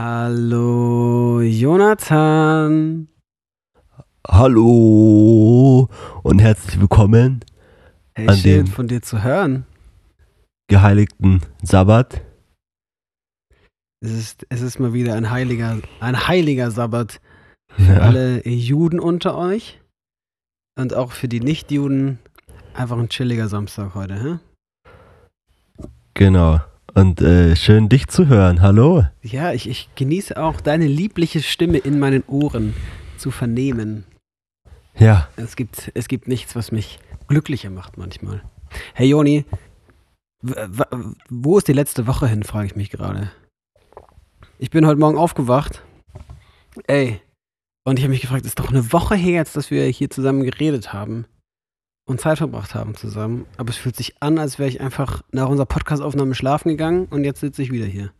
Hallo, Jonathan. Hallo und herzlich willkommen Hey, An schön von dir zu hören. geheiligten Sabbat. Es ist, es ist mal wieder ein heiliger, ein heiliger Sabbat für Ja, alle Juden unter euch und auch für die Nicht-Juden. Einfach ein chilliger Samstag heute, hä? genau. Und äh, schön dich zu hören. Hallo. Ja, ich, ich genieße auch deine liebliche Stimme in meinen Ohren zu vernehmen. Ja, Es gibt, es gibt nichts, was mich glücklicher macht manchmal. Hey Joni, wo ist die letzte Woche hin, frage ich mich gerade. Ich bin heute Morgen aufgewacht. Ey, und ich habe mich gefragt, ist doch eine Woche her jetzt, dass wir hier zusammen geredet haben und Zeit verbracht haben zusammen. Aber es fühlt sich an, als wäre ich einfach nach unserer Podcastaufnahme schlafen gegangen und jetzt sitze ich wieder hier.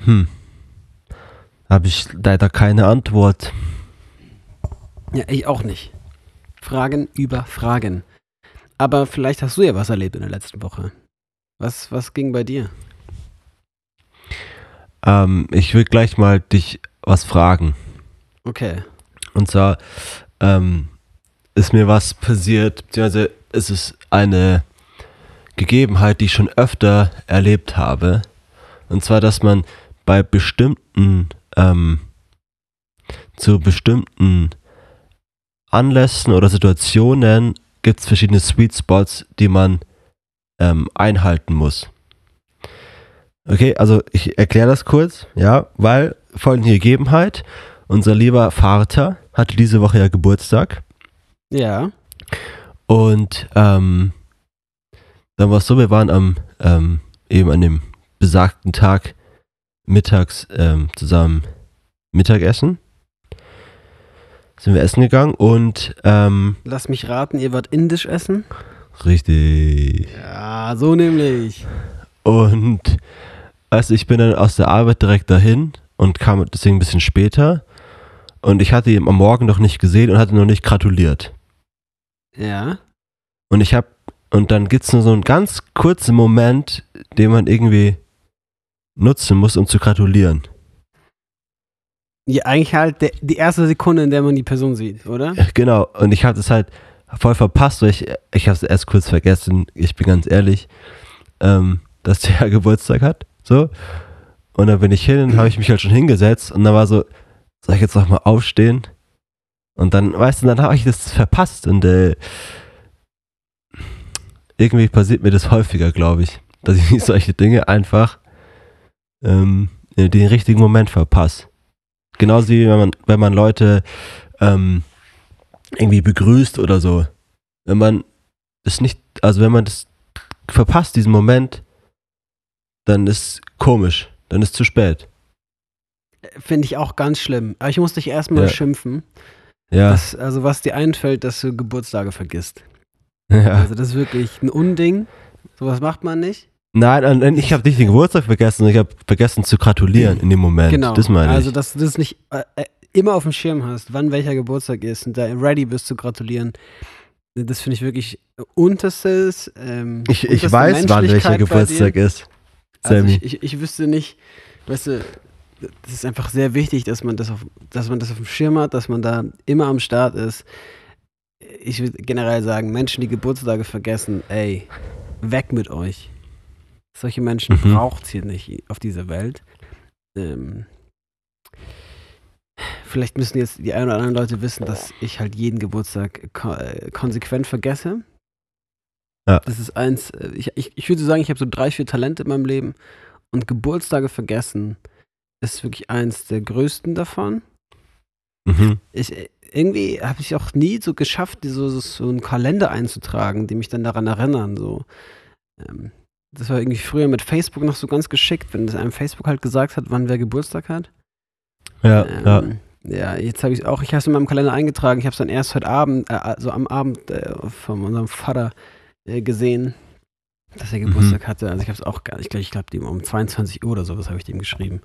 hm. Habe ich leider keine Antwort. Ja, ich auch nicht. Fragen über Fragen. Aber vielleicht hast du ja was erlebt in der letzten Woche. Was, was ging bei dir? Ähm, ich will gleich mal dich was fragen. Okay. Und zwar ähm, ist mir was passiert, beziehungsweise ist es eine Gegebenheit, die ich schon öfter erlebt habe. Und zwar, dass man bei bestimmten, ähm, zu bestimmten Anlässen oder Situationen gibt es verschiedene Sweet Spots, die man ähm, einhalten muss. Okay, also ich erkläre das kurz, ja, weil folgende Gegebenheit, unser lieber Vater hatte diese Woche ja Geburtstag Ja. und ähm, dann war es so, wir waren am ähm, eben an dem besagten Tag mittags ähm, zusammen Mittagessen. Sind wir essen gegangen und ähm, Lass mich raten, ihr wart indisch essen? richtig. Ja, so nämlich. Und also ich bin dann aus der Arbeit direkt dahin und kam deswegen ein bisschen später. Und ich hatte ihn am Morgen noch nicht gesehen und hatte noch nicht gratuliert. Ja. Und ich habe, und dann gibt es nur so einen ganz kurzen Moment, den man irgendwie nutzen muss, um zu gratulieren. Ja, eigentlich halt der, die erste Sekunde, in der man die Person sieht, oder? Genau, und ich habe es halt voll verpasst, weil ich, ich habe es erst kurz vergessen, ich bin ganz ehrlich, ähm, dass der Geburtstag hat. So. Und dann bin ich hin und habe ich mich halt schon hingesetzt und dann war so, soll ich jetzt noch mal aufstehen? Und dann, weißt du, dann habe ich das verpasst und äh, irgendwie passiert mir das häufiger, glaube ich, dass ich solche Dinge einfach ähm, den richtigen Moment verpasse. Genauso wie wenn man, wenn man Leute ähm, irgendwie begrüßt oder so. Wenn man das nicht, also wenn man das verpasst, diesen Moment, dann ist komisch, dann ist zu spät. Finde ich auch ganz schlimm. Aber ich muss dich erstmal Ja. schimpfen. Ja, dass- also, was dir einfällt, dass du Geburtstage vergisst. ja. Also, das ist wirklich ein Unding. Sowas macht man nicht. Nein, nein, ich habe nicht den Geburtstag vergessen, ich habe vergessen zu gratulieren in dem Moment. Genau. Das meine ich. also, dass du das nicht äh, äh, immer auf dem Schirm hast, wann welcher Geburtstag ist und da ready bist zu gratulieren. Das finde ich wirklich unterstes. Ähm, ich, ich weiß, wann welcher Geburtstag ist. Also Sammy. ich, ich, ich wüsste nicht, weißt du, das ist einfach sehr wichtig, dass man das auf, dass man das auf dem Schirm hat, dass man da immer am Start ist. Ich würde generell sagen, Menschen, die Geburtstage vergessen, ey, weg mit euch. Solche Menschen Mhm. braucht es hier nicht auf dieser Welt. Ähm, vielleicht müssen jetzt die ein oder anderen Leute wissen, dass ich halt jeden Geburtstag ko äh, konsequent vergesse. Ja. Das ist eins, äh, ich, ich, ich würde sagen, ich habe so drei, vier Talente in meinem Leben und Geburtstage vergessen ist wirklich eins der größten davon. Mhm. Ich, äh, irgendwie habe ich auch nie so geschafft, so, so, einen Kalender einzutragen, die mich dann daran erinnern. So. Ähm, das war irgendwie früher mit Facebook noch so ganz geschickt, wenn das einem Facebook halt gesagt hat, wann wer Geburtstag hat. Ja, ja. Ähm, ja, jetzt habe ich auch, ich habe es in meinem Kalender eingetragen, ich habe es dann erst heute Abend, äh, also am Abend äh, von unserem Vater äh, gesehen, dass er Mhm. Geburtstag hatte. Also ich habe es auch gar nicht, ich glaube, ich glaube, dem um 22 Uhr oder sowas habe ich dem geschrieben.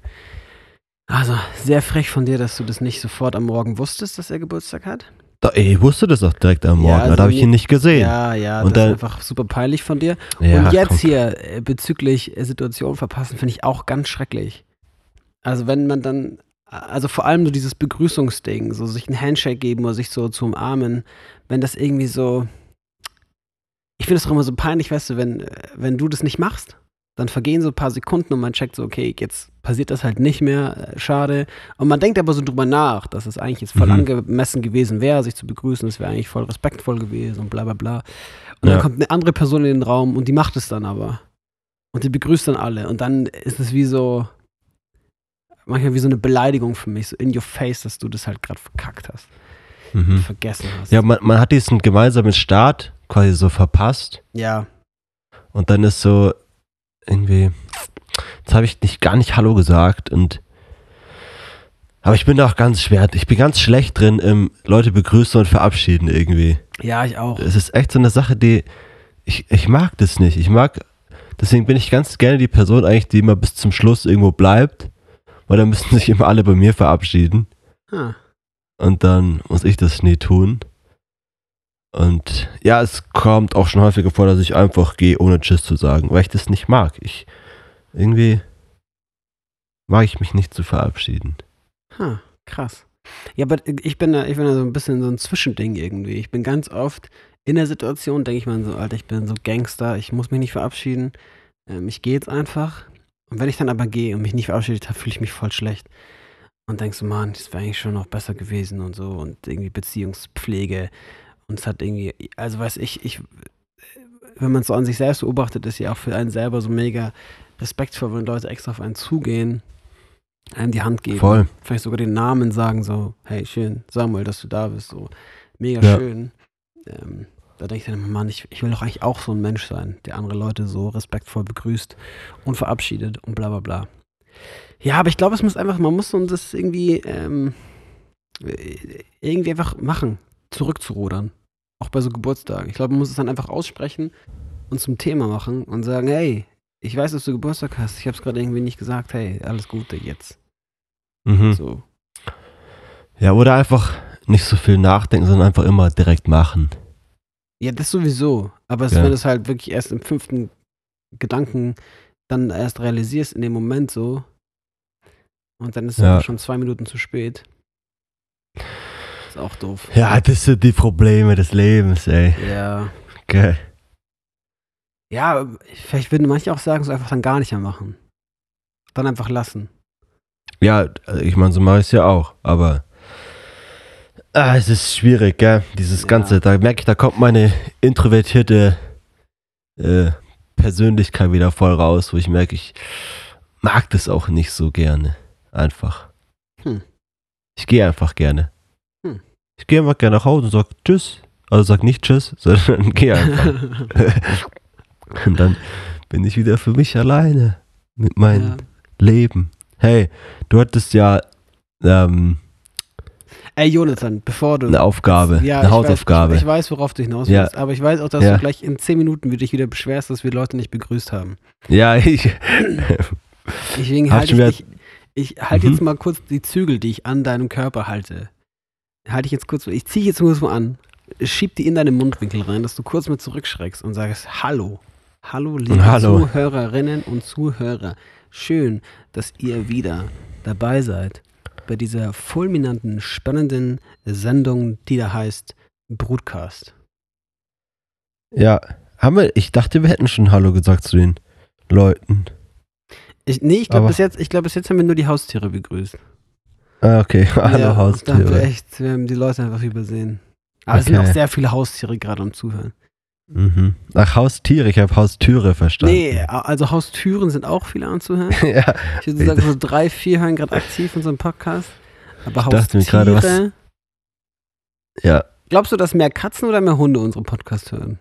Also, sehr frech von dir, dass du das nicht sofort am Morgen wusstest, dass er Geburtstag hat. Da, ich wusste das doch direkt am Ja, Morgen, also da habe ich ihn nicht gesehen. Ja, ja, Und das dann- ist einfach super peinlich von dir. Ja, Und jetzt komm. hier äh, bezüglich äh, Situation verpassen, finde ich auch ganz schrecklich. Also wenn man dann, also vor allem so dieses Begrüßungsding, so sich ein Handshake geben oder sich so zu umarmen, wenn das irgendwie so, ich finde es auch immer so peinlich, weißt du, wenn, wenn du das nicht machst, dann vergehen so ein paar Sekunden und man checkt so, okay, jetzt passiert das halt nicht mehr, äh, schade. Und man denkt aber so drüber nach, dass es eigentlich jetzt voll Mhm. angemessen gewesen wäre, sich zu begrüßen, es wäre eigentlich voll respektvoll gewesen und bla bla bla. Und dann Ja. kommt eine andere Person in den Raum und die macht es dann aber. Und die begrüßt dann alle. Und dann ist es wie so, manchmal wie so eine Beleidigung für mich, so in your face, dass du das halt gerade verkackt hast, Mhm. vergessen hast. Ja, man, man hat diesen gemeinsamen Start quasi so verpasst ja. und dann ist so irgendwie, jetzt habe ich nicht gar nicht Hallo gesagt und aber ich bin da auch ganz schwer, ich bin ganz schlecht drin im Leute begrüßen und verabschieden irgendwie. Ja, ich auch. Es ist echt so eine Sache, die ich, ich mag das nicht. Ich mag, deswegen bin ich ganz gerne die Person eigentlich, die immer bis zum Schluss irgendwo bleibt, weil dann müssen sich immer alle bei mir verabschieden. Ah. Und dann muss ich das nie tun. Und ja, es kommt auch schon häufiger vor, dass ich einfach gehe, ohne Tschüss zu sagen, weil ich das nicht mag. Ich irgendwie mag ich mich nicht zu verabschieden. Ha, krass. Ja, aber ich bin da, ich bin da so ein bisschen so ein Zwischending irgendwie. Ich bin ganz oft in der Situation, denke ich mir so, Alter, ich bin so Gangster, ich muss mich nicht verabschieden. Ähm, ich gehe jetzt einfach. Und wenn ich dann aber gehe und mich nicht verabschiedet habe, fühle ich mich voll schlecht. Und denkst so, Mann, das wäre eigentlich schon noch besser gewesen und so. Und irgendwie Beziehungspflege. Und es hat irgendwie, also weiß ich, ich, wenn man es so an sich selbst beobachtet, ist ja auch für einen selber so mega respektvoll, wenn Leute extra auf einen zugehen, einem die Hand geben Voll. vielleicht sogar den Namen sagen, so, hey, schön, Samuel, dass du da bist, so, mega Ja. schön. Ähm, da denke ich dann immer, Mann, ich, ich will doch eigentlich auch so ein Mensch sein, der andere Leute so respektvoll begrüßt und verabschiedet und bla bla bla. Ja, aber ich glaube, es muss einfach, man muss so das irgendwie, ähm, äh, irgendwie einfach machen, zurückzurudern. Auch bei so Geburtstagen. Ich glaube, man muss es dann einfach aussprechen und zum Thema machen und sagen, hey, ich weiß, dass du Geburtstag hast. Ich habe es gerade irgendwie nicht gesagt. Hey, alles Gute jetzt. Mhm. So. Ja, oder einfach nicht so viel nachdenken, sondern einfach immer direkt machen. Ja, das sowieso. Aber es, Ja. wenn du es halt wirklich erst im fünften Gedanken dann erst realisierst, in dem Moment so, und dann ist es Ja. schon zwei Minuten zu spät. Ist auch doof. Ja, das sind die Probleme des Lebens, ey. Ja. Okay. Ja, vielleicht würden manche auch sagen, so einfach dann gar nicht mehr machen. Dann einfach lassen. Ja, also ich meine, so mache ich es ja auch, aber ah, es ist schwierig, gell? Dieses Ja. Ganze, da merke ich, da kommt meine introvertierte äh, Persönlichkeit wieder voll raus, wo ich merke, ich mag das auch nicht so gerne. Einfach. Hm. Ich gehe einfach gerne. Ich gehe einfach gerne nach Hause und sag Tschüss. Also sag nicht Tschüss, sondern geh einfach. und dann bin ich wieder für mich alleine mit meinem ja. Leben. Hey, du hattest ja ähm, Ey, Jonathan, bevor du. eine Aufgabe, Ja, eine ich Hausaufgabe. Weiß, ich, ich weiß, worauf du hinaus Ja. willst, aber ich weiß auch, dass Ja. du gleich in zehn Minuten dich wieder beschwerst, dass wir Leute nicht begrüßt haben. ja, ich. Deswegen halte ich dich, ich halte Mhm. jetzt mal kurz die Zügel, die ich an deinem Körper halte. Halte ich jetzt kurz, ich ziehe jetzt kurz mal an, schieb die in deine Mundwinkel rein, dass du kurz mal zurückschreckst und sagst Hallo. Hallo, liebe Hallo. Zuhörerinnen und Zuhörer. Schön, dass ihr wieder dabei seid bei dieser fulminanten, spannenden Sendung, die da heißt Brutcast. Ja, haben wir, ich dachte, wir hätten schon Hallo gesagt zu den Leuten. Ich, nee, ich glaube, bis jetzt, ich glaube, bis jetzt haben wir nur die Haustiere begrüßt. Ah, okay. Hallo, ja, Da haben wir Haustiere. echt, wir haben die Leute einfach übersehen. Aber es sind Okay. auch sehr viele Haustiere gerade am Zuhören. Mhm. Ach, Haustiere, ich habe Haustüre verstanden. Nee, also Haustüren sind auch viele anzuhören. ja, Ich würde sagen, so drei, vier hören gerade aktiv unseren Podcast. Aber Ich dachte Haustiere. mir gerade, was- ja. Glaubst du, dass mehr Katzen oder mehr Hunde unseren Podcast hören?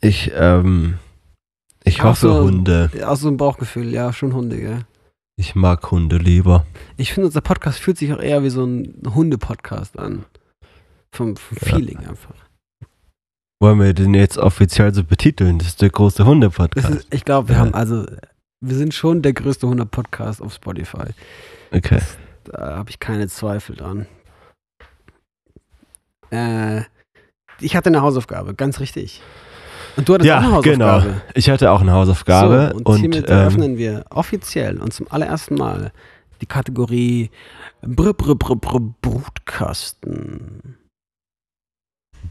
Ich, ähm, ich hoffe so. Hunde. Aus so einem Bauchgefühl, ja, schon Hunde, gell? Ich mag Hunde lieber. Ich finde, unser Podcast fühlt sich auch eher wie so ein Hunde-Podcast an. Vom, vom Ja. Feeling einfach. Wollen wir den jetzt offiziell so betiteln? Das ist der große Das Hunde-Podcast. ich glaube, wir Ja. haben also, wir sind schon der größte Hunde-Podcast auf Spotify. Okay. Da habe ich keine Zweifel dran. Äh, ich hatte eine Hausaufgabe, ganz richtig. Und du hattest Ja, auch eine Hausaufgabe. genau. Ich hatte auch eine Hausaufgabe So, und, und, hiermit ähm, eröffnen wir offiziell und zum allerersten Mal die Kategorie Brr, Brr, Brr, Brr, Brutkasten.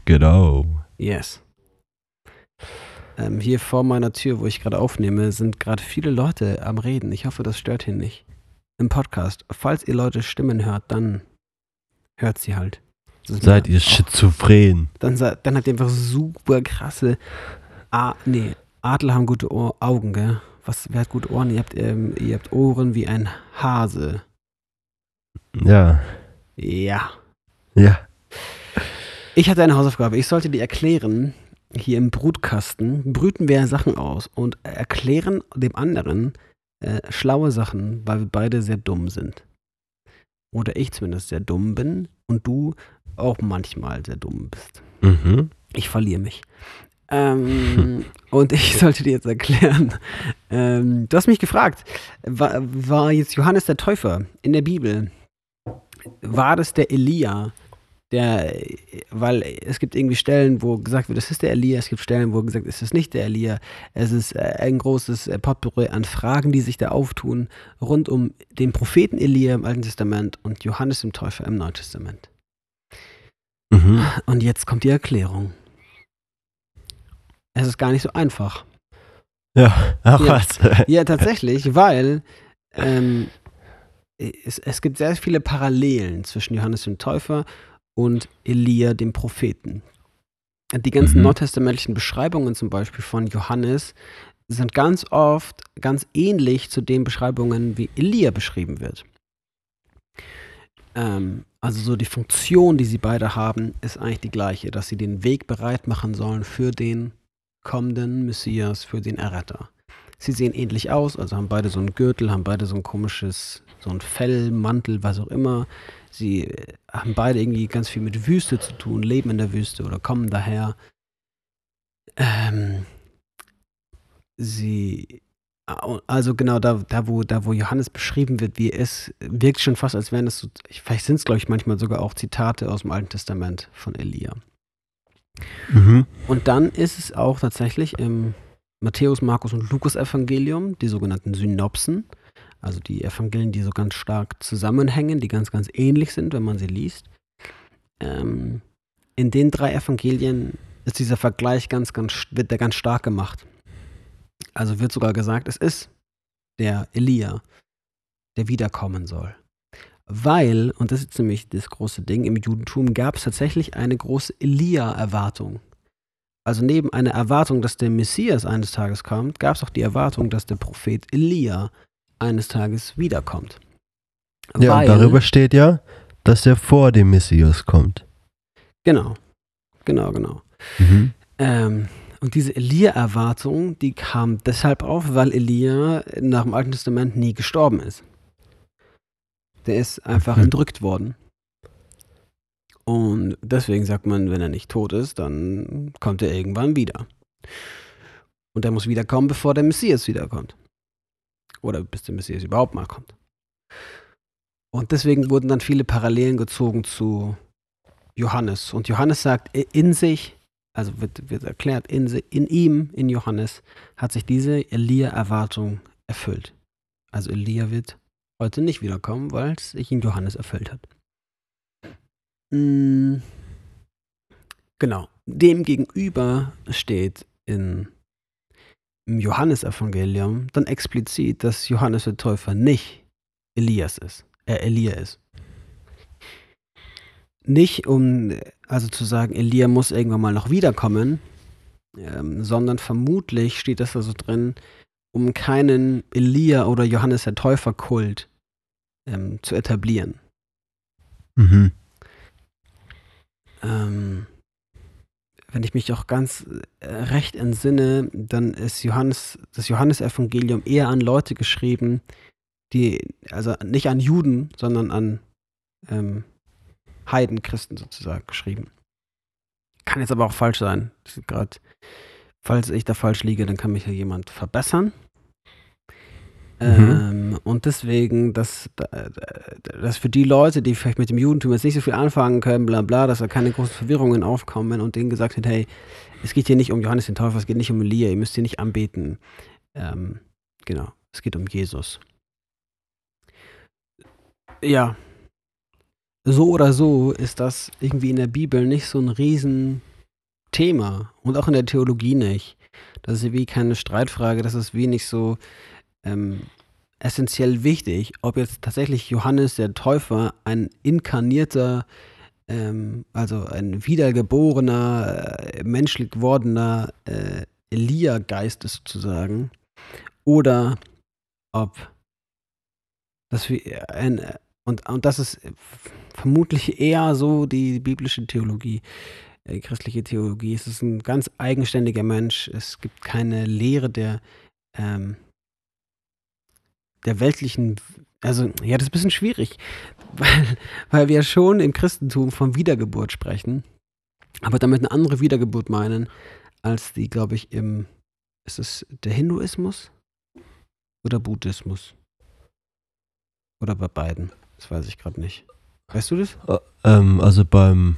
genau. Yes. Ähm, hier vor meiner Tür, wo ich gerade aufnehme, sind gerade viele Leute am Reden. Ich hoffe, das stört hier nicht. Im Podcast. Falls ihr Leute Stimmen hört, dann hört sie halt. Seid ihr auch- schizophren? Dann, se- dann habt ihr einfach super krasse. Ah, nee, Adler haben gute Ohr Augen, gell? Was, wer hat gute Ohren? Ihr habt, ähm, ihr habt Ohren wie ein Hase. Ja. Ja. Ja. Ich hatte eine Hausaufgabe. Ich sollte dir erklären, hier im Brutkasten brüten wir Sachen aus und erklären dem anderen äh, schlaue Sachen, weil wir beide sehr dumm sind. Oder ich zumindest sehr dumm bin und du auch manchmal sehr dumm bist. Mhm. Ich verliere mich. Ähm, und ich sollte dir jetzt erklären, ähm, du hast mich gefragt, war, war jetzt Johannes der Täufer in der Bibel, war das der Elia, der, weil es gibt irgendwie Stellen, wo gesagt wird, es ist der Elia, es gibt Stellen, wo gesagt wird, es ist nicht der Elia. Es ist äh, ein großes äh, Potpourri an Fragen, die sich da auftun, rund um den Propheten Elia im Alten Testament und Johannes dem Täufer im Neuen Testament. Mhm. Und jetzt kommt die Erklärung. Es ist gar nicht so einfach. Ja, ach Ja. was. Ja, tatsächlich, weil ähm, es, es gibt sehr viele Parallelen zwischen Johannes dem Täufer und Elia dem Propheten. Die ganzen Mhm. neutestamentlichen Beschreibungen zum Beispiel von Johannes sind ganz oft ganz ähnlich zu den Beschreibungen, wie Elia beschrieben wird. Ähm, also so die Funktion, die sie beide haben, ist eigentlich die gleiche, dass sie den Weg bereit machen sollen für den kommenden Messias, für den Erretter. Sie sehen ähnlich aus, also haben beide so einen Gürtel, haben beide so ein komisches, so ein Fell, Mantel, was auch immer. Sie äh, haben beide irgendwie ganz viel mit Wüste zu tun, leben in der Wüste oder kommen daher. Ähm, sie, also genau da, da, wo, da, wo Johannes beschrieben wird, wie er ist, wirkt schon fast, als wären es so, vielleicht sind es, glaube ich, manchmal sogar auch Zitate aus dem Alten Testament von Elia. Mhm. Und dann ist es auch tatsächlich im Matthäus, Markus und Lukas Evangelium, die sogenannten Synopsen, also die Evangelien, die so ganz stark zusammenhängen, die ganz, ganz ähnlich sind, wenn man sie liest. Ähm, in den drei Evangelien ist dieser Vergleich ganz, ganz, wird der ganz stark gemacht. Also wird sogar gesagt, es ist der Elia, der wiederkommen soll. Weil, und das ist nämlich das große Ding, im Judentum gab es tatsächlich eine große Elia-Erwartung. Also neben einer Erwartung, dass der Messias eines Tages kommt, gab es auch die Erwartung, dass der Prophet Elia eines Tages wiederkommt. Ja, und darüber steht ja, dass er vor dem Messias kommt. Genau, genau, genau. Mhm. Ähm, und diese Elia-Erwartung, die kam deshalb auf, weil Elia nach dem Alten Testament nie gestorben ist. Der ist einfach Mhm. entrückt worden. Und deswegen sagt man, wenn er nicht tot ist, dann kommt er irgendwann wieder. Und er muss wiederkommen, bevor der Messias wiederkommt. Oder bis der Messias überhaupt mal kommt. Und deswegen wurden dann viele Parallelen gezogen zu Johannes. Und Johannes sagt in sich, also wird, wird erklärt, in, in ihm, in Johannes, hat sich diese Elia-Erwartung erfüllt. Also Elia wird heute nicht wiederkommen, weil es sich in Johannes erfüllt hat. Mm, Genau. Dem gegenüber steht in, im Johannesevangelium dann explizit, dass Johannes der Täufer nicht Elias ist, äh, Elia ist. Nicht um, also zu sagen, Elia muss irgendwann mal noch wiederkommen, ähm, sondern vermutlich steht das da so drin, um keinen Elia oder Johannes der Täufer-Kult ähm, zu etablieren. Mhm. Ähm, wenn ich mich auch ganz äh, recht entsinne, dann ist Johannes, das Johannesevangelium eher an Leute geschrieben, die, also nicht an Juden, sondern an ähm, Heidenchristen sozusagen geschrieben. Kann jetzt aber auch falsch sein. Grad, falls ich da falsch liege, dann kann mich ja jemand verbessern. Mhm. Ähm, und deswegen, dass, dass für die Leute, die vielleicht mit dem Judentum jetzt nicht so viel anfangen können, bla bla, dass da keine großen Verwirrungen aufkommen und denen gesagt wird, hey, es geht hier nicht um Johannes den Täufer, es geht nicht um Elia, ihr müsst hier nicht anbeten. Ähm, genau, es geht um Jesus. Ja. So oder so ist das irgendwie in der Bibel nicht so ein Riesenthema und auch in der Theologie nicht. Das ist wie keine Streitfrage, das ist wenig so ähm, essentiell wichtig, ob jetzt tatsächlich Johannes der Täufer ein inkarnierter, ähm, also ein wiedergeborener, äh, menschlich gewordener äh, Elia-Geist ist sozusagen, oder ob das wie ein, und, und das ist vermutlich eher so die biblische Theologie, äh, christliche Theologie. Es ist ein ganz eigenständiger Mensch. Es gibt keine Lehre der, ähm, der weltlichen, also ja, das ist ein bisschen schwierig, weil, weil wir schon im Christentum von Wiedergeburt sprechen, aber damit eine andere Wiedergeburt meinen, als die, glaube ich, im, ist es der Hinduismus oder Buddhismus? Oder bei beiden? Das weiß ich gerade nicht. Weißt du das? Äh, ähm, also beim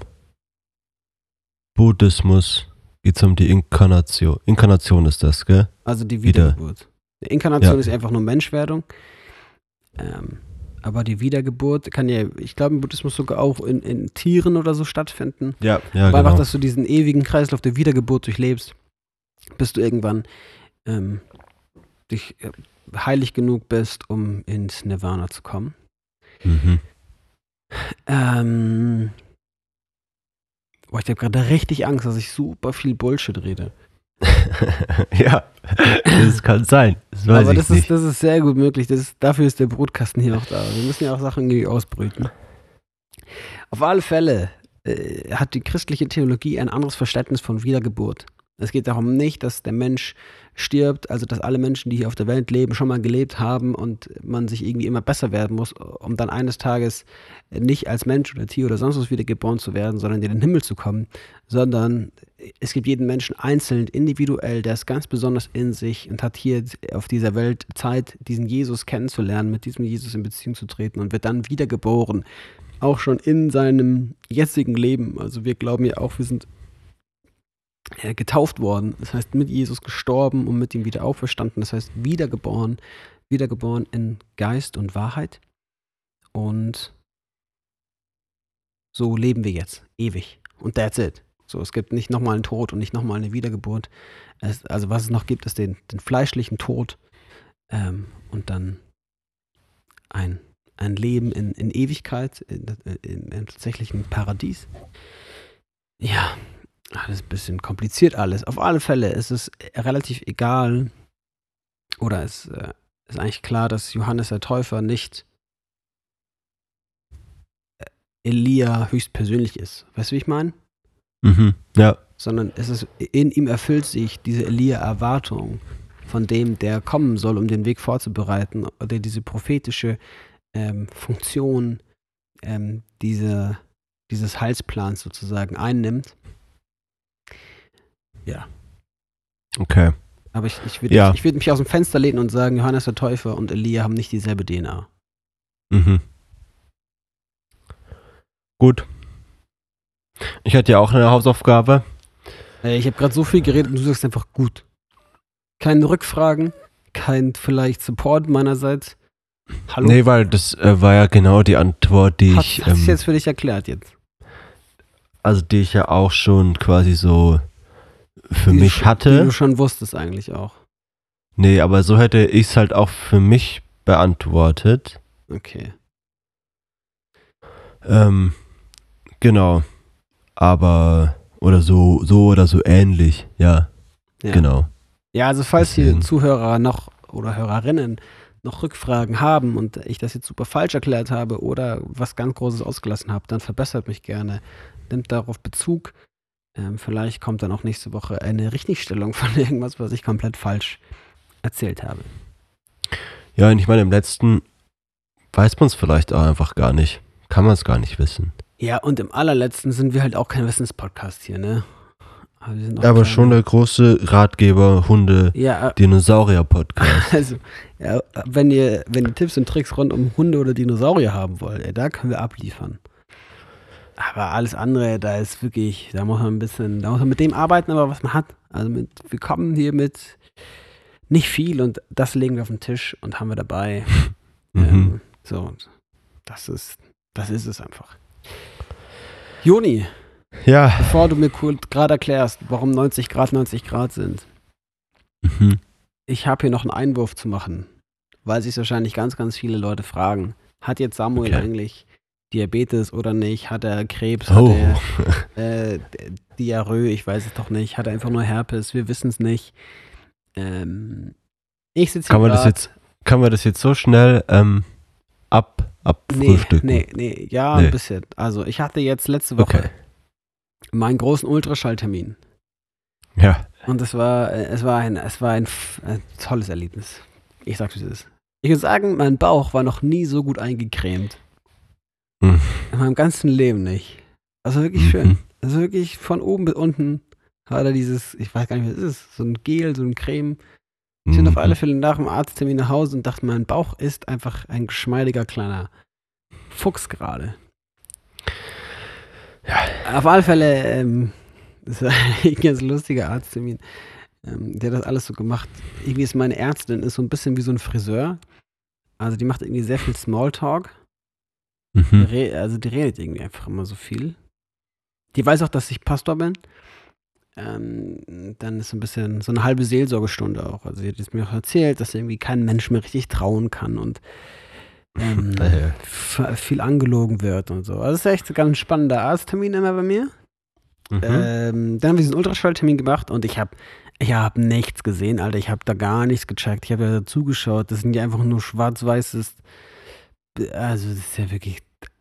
Buddhismus geht es um die Inkarnation. Inkarnation ist das, gell? Also die Wiedergeburt. Wieder. Die Inkarnation ja. ist einfach nur Menschwerdung. Ähm, aber die Wiedergeburt kann ja, ich glaube, im Buddhismus sogar auch in, in Tieren oder so stattfinden. Ja, ja. Aber genau. einfach, dass du diesen ewigen Kreislauf der Wiedergeburt durchlebst, bis du irgendwann ähm, dich äh, heilig genug bist, um ins Nirvana zu kommen. Mhm. Ähm, boah, ich habe gerade richtig Angst, dass ich super viel Bullshit rede. ja, das kann sein. Das Aber das ist, das ist sehr gut möglich. Das ist, dafür ist der Brutkasten hier noch da. Wir müssen ja auch Sachen irgendwie ausbrüten. Auf alle Fälle äh, hat die christliche Theologie ein anderes Verständnis von Wiedergeburt. Es geht darum nicht, dass der Mensch stirbt, also dass alle Menschen, die hier auf der Welt leben, schon mal gelebt haben und man sich irgendwie immer besser werden muss, um dann eines Tages nicht als Mensch oder Tier oder sonst was wieder geboren zu werden, sondern in den Himmel zu kommen, sondern es gibt jeden Menschen einzeln, individuell, der ist ganz besonders in sich und hat hier auf dieser Welt Zeit, diesen Jesus kennenzulernen, mit diesem Jesus in Beziehung zu treten und wird dann wiedergeboren, auch schon in seinem jetzigen Leben. Also wir glauben ja auch, wir sind getauft worden. Das heißt, mit Jesus gestorben und mit ihm wieder auferstanden. Das heißt, wiedergeboren, wiedergeboren in Geist und Wahrheit. Und so leben wir jetzt, ewig. Und that's it. So, es gibt nicht nochmal einen Tod und nicht nochmal eine Wiedergeburt. Es, also was es noch gibt, ist den, den fleischlichen Tod ähm, und dann ein, ein Leben in, in Ewigkeit, in, in, in tatsächlichen Paradies. Ja, das ist ein bisschen kompliziert alles. Auf alle Fälle ist es relativ egal, oder es äh, ist eigentlich klar, dass Johannes der Täufer nicht äh, Elia höchstpersönlich ist. Weißt du, wie ich meine? Mhm, ja. Sondern es ist, in ihm erfüllt sich diese Elia-Erwartung von dem, der kommen soll, um den Weg vorzubereiten, der diese prophetische ähm, Funktion ähm, diese, dieses Heilsplans sozusagen einnimmt. Ja. Okay. Aber ich, ich würde ja. ich, würd mich aus dem Fenster lehnen und sagen, Johannes der Täufer und Elia haben nicht dieselbe DNA. Mhm. Gut. Ich hatte ja auch eine Hausaufgabe. Ich habe gerade so viel geredet und du sagst einfach gut. Keine Rückfragen, kein vielleicht Support meinerseits. Hallo? Nee, weil das äh, war ja genau die Antwort, die Hat, ich. Hast ähm, jetzt für dich erklärt jetzt? Also die ich ja auch schon quasi so für die mich hatte. Die du schon wusstest eigentlich auch. Nee, aber so hätte ich es halt auch für mich beantwortet. Okay. Ähm, genau. Aber, oder so, so oder so ähnlich, ja. ja. Genau. Ja, also falls Deswegen. hier Zuhörer noch oder Hörerinnen noch Rückfragen haben und ich das jetzt super falsch erklärt habe oder was ganz Großes ausgelassen habe, dann verbessert mich gerne. Nimmt darauf Bezug. Ähm, vielleicht kommt dann auch nächste Woche eine Richtigstellung von irgendwas, was ich komplett falsch erzählt habe. Ja, und ich meine, im letzten weiß man es vielleicht auch einfach gar nicht. Kann man es gar nicht wissen. Ja, und im allerletzten sind wir halt auch kein Wissenspodcast hier, ne? Aber, noch Aber schon der große Ratgeber, Hunde, Ja, äh, Dinosaurier-Podcast. also, ja, wenn ihr, wenn ihr Tipps und Tricks rund um Hunde oder Dinosaurier haben wollt, ey, da können wir abliefern. Aber alles andere, da ist wirklich, da muss man ein bisschen, da muss man mit dem arbeiten, aber was man hat. Also mit, wir kommen hier mit nicht viel und das legen wir auf den Tisch und haben wir dabei. Mhm. Ähm, so, und das ist, das ist es einfach. Joni, Ja. bevor du mir kurz gerade erklärst, warum 90 Grad 90 Grad sind, Mhm. ich habe hier noch einen Einwurf zu machen, weil sich wahrscheinlich ganz, ganz viele Leute fragen, hat jetzt Samuel Okay. eigentlich Diabetes oder nicht? Hat er Krebs? Oh. Hat er äh, Diarrhoe? Ich weiß es doch nicht. Hat er einfach nur Herpes? Wir wissen es nicht. Ähm, ich sitze hier Kann man das jetzt, kann man das jetzt so schnell ähm, ab, Nee, abfrühstücken? nee, nee, ja, Nee. ein bisschen. Also ich hatte jetzt letzte Woche Okay. meinen großen Ultraschalltermin. Ja. Und es war, es war ein, es war ein, ein tolles Erlebnis. Ich sag's wie es ist. Ich würde sagen, mein Bauch war noch nie so gut eingecremt. Mhm. In meinem ganzen Leben nicht. Also wirklich Mhm. schön. Also wirklich von oben bis unten hat er dieses, ich weiß gar nicht, was es ist, so ein Gel, so ein Creme. Ich bin auf Mhm. alle Fälle nach dem Arzttermin nach Hause und dachte, mein Bauch ist einfach ein geschmeidiger kleiner Fuchs gerade. Ja. Auf alle Fälle, ähm, das war ein ganz lustiger Arzttermin. Ähm, der hat das alles so gemacht. Irgendwie ist meine Ärztin ist so ein bisschen wie so ein Friseur. Also die macht irgendwie sehr viel Smalltalk. Mhm. also die redet irgendwie einfach immer so viel. Die weiß auch, dass ich Pastor bin. Ähm, dann ist so ein bisschen so eine halbe Seelsorgestunde auch. Also sie hat es mir auch erzählt, dass irgendwie kein Mensch mehr richtig trauen kann und ähm, f- viel angelogen wird und so. Also das ist echt ein ganz spannender Arzttermin immer bei mir. Mhm. Ähm, dann haben wir diesen Ultraschalltermin gemacht und ich habe ich hab nichts gesehen, Alter. Ich habe da gar nichts gecheckt. Ich habe ja zugeschaut. Das sind ja einfach nur schwarz-weißes. Also, das ist ja wirklich.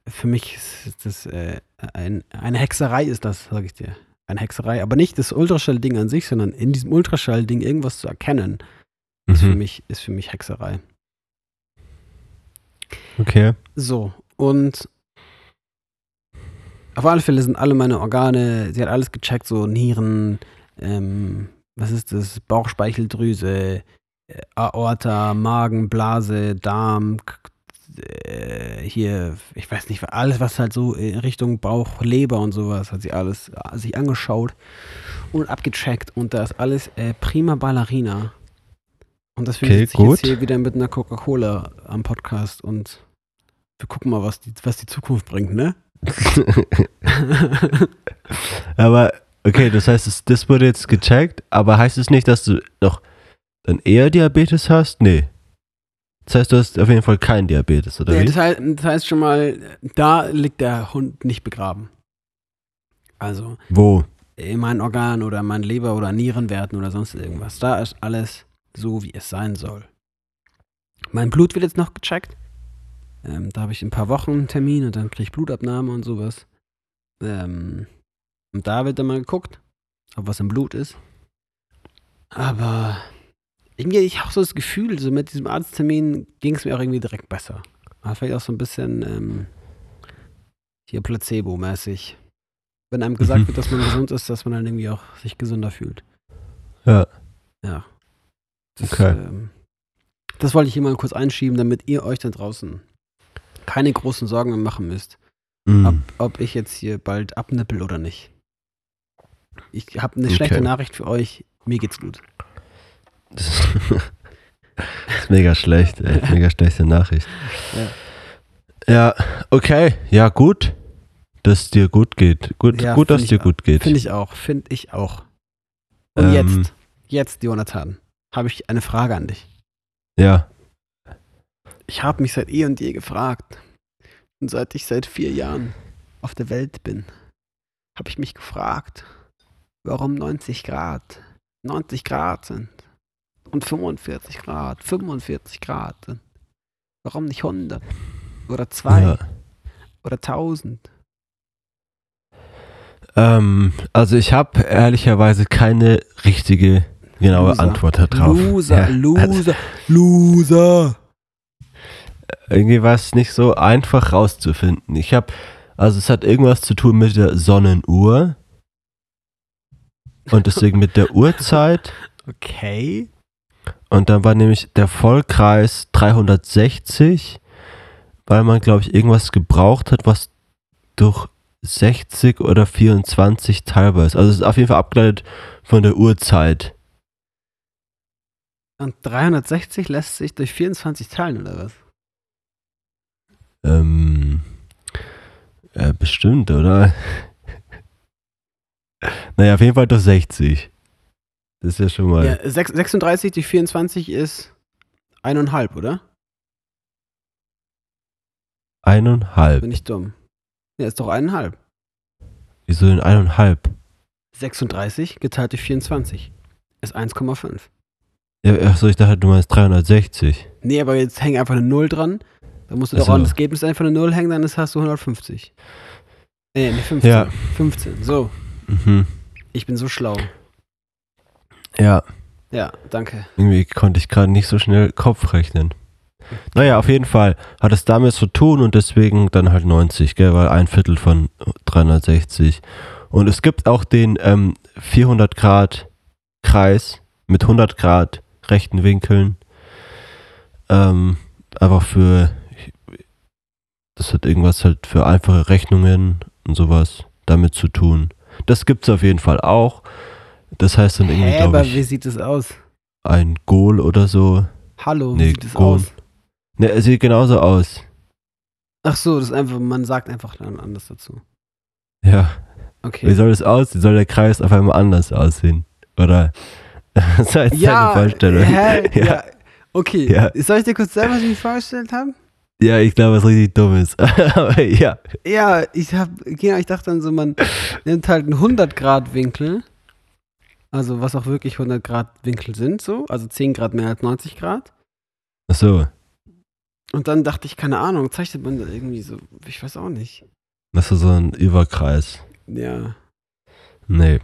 Für mich ist das äh, ein, eine Hexerei, ist das, sage ich dir. Eine Hexerei. Aber nicht das Ultraschall-Ding an sich, sondern in diesem Ultraschall-Ding irgendwas zu erkennen, ist, für Mhm. mich, ist für mich Hexerei. Okay. So, und auf alle Fälle sind alle meine Organe, sie hat alles gecheckt, so Nieren, ähm, was ist das, Bauchspeicheldrüse, äh, Aorta, Magen, Blase, Darm, äh, hier, ich weiß nicht, alles, was halt so in Richtung Bauch, Leber und sowas, hat sie alles äh, sich angeschaut und abgecheckt und da ist alles äh, prima Ballerina. Und deswegen Okay, sitze ich jetzt hier wieder mit einer Coca-Cola am Podcast und wir gucken mal, was die, was die Zukunft bringt, ne? aber, okay, das heißt, es, das wurde jetzt gecheckt, aber heißt es nicht, dass du noch dann eher Diabetes hast? Nee. Das heißt, du hast auf jeden Fall keinen Diabetes, oder Nee, wie? das, heißt, das heißt schon mal, da liegt der Hund nicht begraben. Also Wo? in meinen Organen oder in meinen Leber- oder Nierenwerten oder sonst irgendwas. Da ist alles so, wie es sein soll. Mein Blut wird jetzt noch gecheckt. Ähm, da habe ich in ein paar Wochen einen Termin und dann kriege ich Blutabnahme und sowas. Ähm, und da wird dann mal geguckt, ob was im Blut ist. Aber irgendwie ich habe so das Gefühl, so mit diesem Arzttermin ging es mir auch irgendwie direkt besser. Aber vielleicht auch so ein bisschen ähm, hier Placebo-mäßig. Wenn einem gesagt Mhm. wird, dass man gesund ist, dass man dann irgendwie auch sich gesünder fühlt. Ja. Ja. Das, Okay. ähm, das wollte ich hier mal kurz einschieben, damit ihr euch da draußen keine großen Sorgen mehr machen müsst, Mhm. ob, ob ich jetzt hier bald abnippel oder nicht. Ich habe eine schlechte Okay. Nachricht für euch. Mir geht's gut. Das ist, mega schlecht, ey. Mega schlechte Nachricht. Ja. okay. Ja, gut. Dass es dir gut geht. Gut, Ja, gut dass dir ich gut geht. Finde ich auch. Finde ich auch. Und Ähm. jetzt, jetzt, Jonathan, habe ich eine Frage an dich. Ja. Ich habe mich seit eh und je gefragt. Und seit ich seit vier Jahren auf der Welt bin, habe ich mich gefragt, warum 90 Grad 90 Grad sind und 45 Grad 45 Grad. Warum nicht 100 oder 2 ja. oder 1000? Ähm, also ich habe ehrlicherweise keine richtige genaue Loser. Antwort darauf. Loser, Ja, also Loser, Loser. irgendwie war es nicht so einfach rauszufinden. Ich habe, also es hat irgendwas zu tun mit der Sonnenuhr. und deswegen mit der Uhrzeit. Okay. Und dann war nämlich der Vollkreis 360, weil man, glaube ich, irgendwas gebraucht hat, was durch 60 oder 24 teilbar ist. Also es ist auf jeden Fall abgeleitet von der Uhrzeit. Und 360 lässt sich durch 24 teilen, oder was? Ähm, äh, bestimmt, oder? naja, auf jeden Fall durch 60. Das ist ja schon mal. Ja, 6, 36 durch 24 ist eineinhalb, oder? Eineinhalb. Bin ich dumm. Ja, ist doch eineinhalb. Wieso denn eineinhalb? 36 geteilt durch 24 ist 1,5. Ja, achso, ich dachte, du meinst 360. Nee, aber jetzt hängt einfach eine Null dran. Da musst du doch so. an das Ergebnis einfach eine Null hängen, dann ist, hast du 150. Nee, nicht 15. Ja. 15. So, Mhm. ich bin so schlau. Ja, Ja, danke. irgendwie konnte ich gerade nicht so schnell Kopf rechnen. Naja, auf jeden Fall hat es damit zu tun und deswegen dann halt 90, gell, weil ein Viertel von 360. Und es gibt auch den ähm, 400 Grad Kreis mit 100 Grad rechten Winkeln. Ähm, einfach für, das hat irgendwas halt für einfache Rechnungen und sowas damit zu tun. Das gibt's auf jeden Fall auch. Das heißt dann irgendwie, Hä, aber ich, wie sieht es aus? ein Goal oder so. Hallo, wie Nee, sieht es Gon. aus? Ne, er sieht genauso aus. Ach so, das ist einfach, man sagt einfach dann anders dazu. Ja. Okay. Wie soll das aussehen? Soll der Kreis auf einmal anders aussehen? Oder? Das jetzt ja, deine Vorstellung. Hä? Ja. Ja. Okay. Ja. Soll ich dir kurz sagen, was ich mir vorgestellt habe? Ja, ich glaube, was richtig dumm ist. Aber ja. Ja, ich hab, ja, ich dachte dann so, man nimmt halt einen 100 Grad Winkel, also was auch wirklich 100 Grad Winkel sind, so, also 10 Grad mehr als 90 Grad. Ach so. Und dann dachte ich, keine Ahnung, zeichnet man da irgendwie so, ich weiß auch nicht. Das ist so ein Überkreis. Ja. Nee.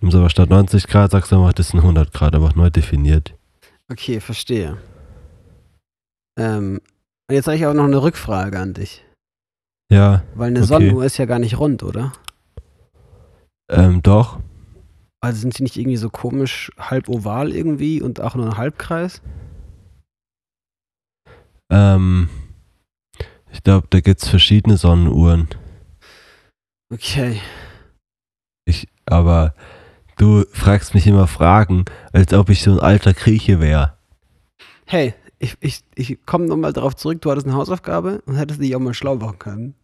Nimmst aber statt 90 Grad, sagst du einfach, das sind 100 Grad, aber auch neu definiert. Okay, verstehe. Ähm, und jetzt habe ich auch noch eine Rückfrage an dich. Ja, Weil eine Okay. Sonnenuhr ist ja gar nicht rund, oder? ähm, doch. Also sind sie nicht irgendwie so komisch halb oval irgendwie und auch nur ein Halbkreis? Ähm, ich glaube, da gibt's verschiedene Sonnenuhren. Okay. Ich, aber du fragst mich immer Fragen, als ob ich so ein alter Grieche wäre. Hey, ich, ich, ich komme nochmal darauf zurück, du hattest eine Hausaufgabe und hättest dich auch mal schlau machen können.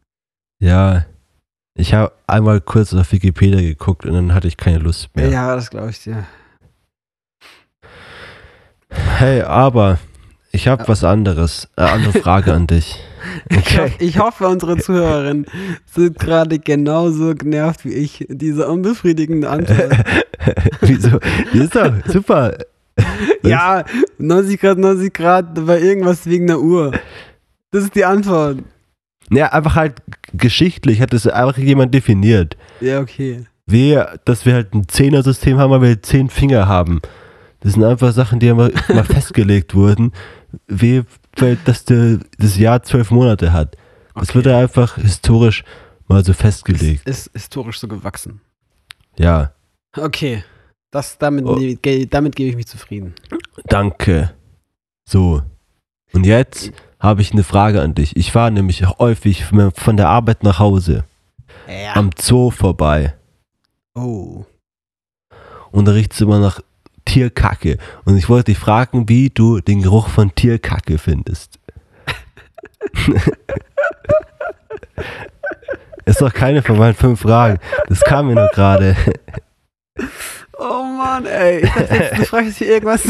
Ja, ich habe einmal kurz auf Wikipedia geguckt und dann hatte ich keine Lust mehr. Ja, das glaube ich dir. Hey, aber ich habe Ja. was anderes. Äh, andere Frage an dich. Ich, Okay. ich hoffe, unsere Zuhörerinnen sind gerade genauso genervt wie ich. Diese unbefriedigende Antwort. Wieso? Ist doch super. ja, 90 Grad, 90 Grad, war irgendwas wegen der Uhr. Das ist die Antwort. Ja, einfach halt geschichtlich hat das einfach jemand definiert. Ja, okay. Wir, dass wir halt ein Zehner-System haben, weil wir zehn Finger haben. Das sind einfach Sachen, die immer mal festgelegt wurden. Wie, weil dass der, das Jahr zwölf Monate hat. Das Okay. wird ja einfach historisch mal so festgelegt. Ist, ist historisch so gewachsen. Ja, Okay. Das, damit, Oh. damit gebe ich mich zufrieden. danke. So. Und jetzt habe ich eine Frage an dich. Ich fahre nämlich häufig von der Arbeit nach Hause Ja. am Zoo vorbei. oh. und da riecht es immer nach Tierkacke. Und ich wollte dich fragen, wie du den Geruch von Tierkacke findest. Ist doch keine von meinen fünf Fragen. Das kam mir nur gerade. Oh Mann, ey. Ich dachte jetzt, du fragst hier irgendwas.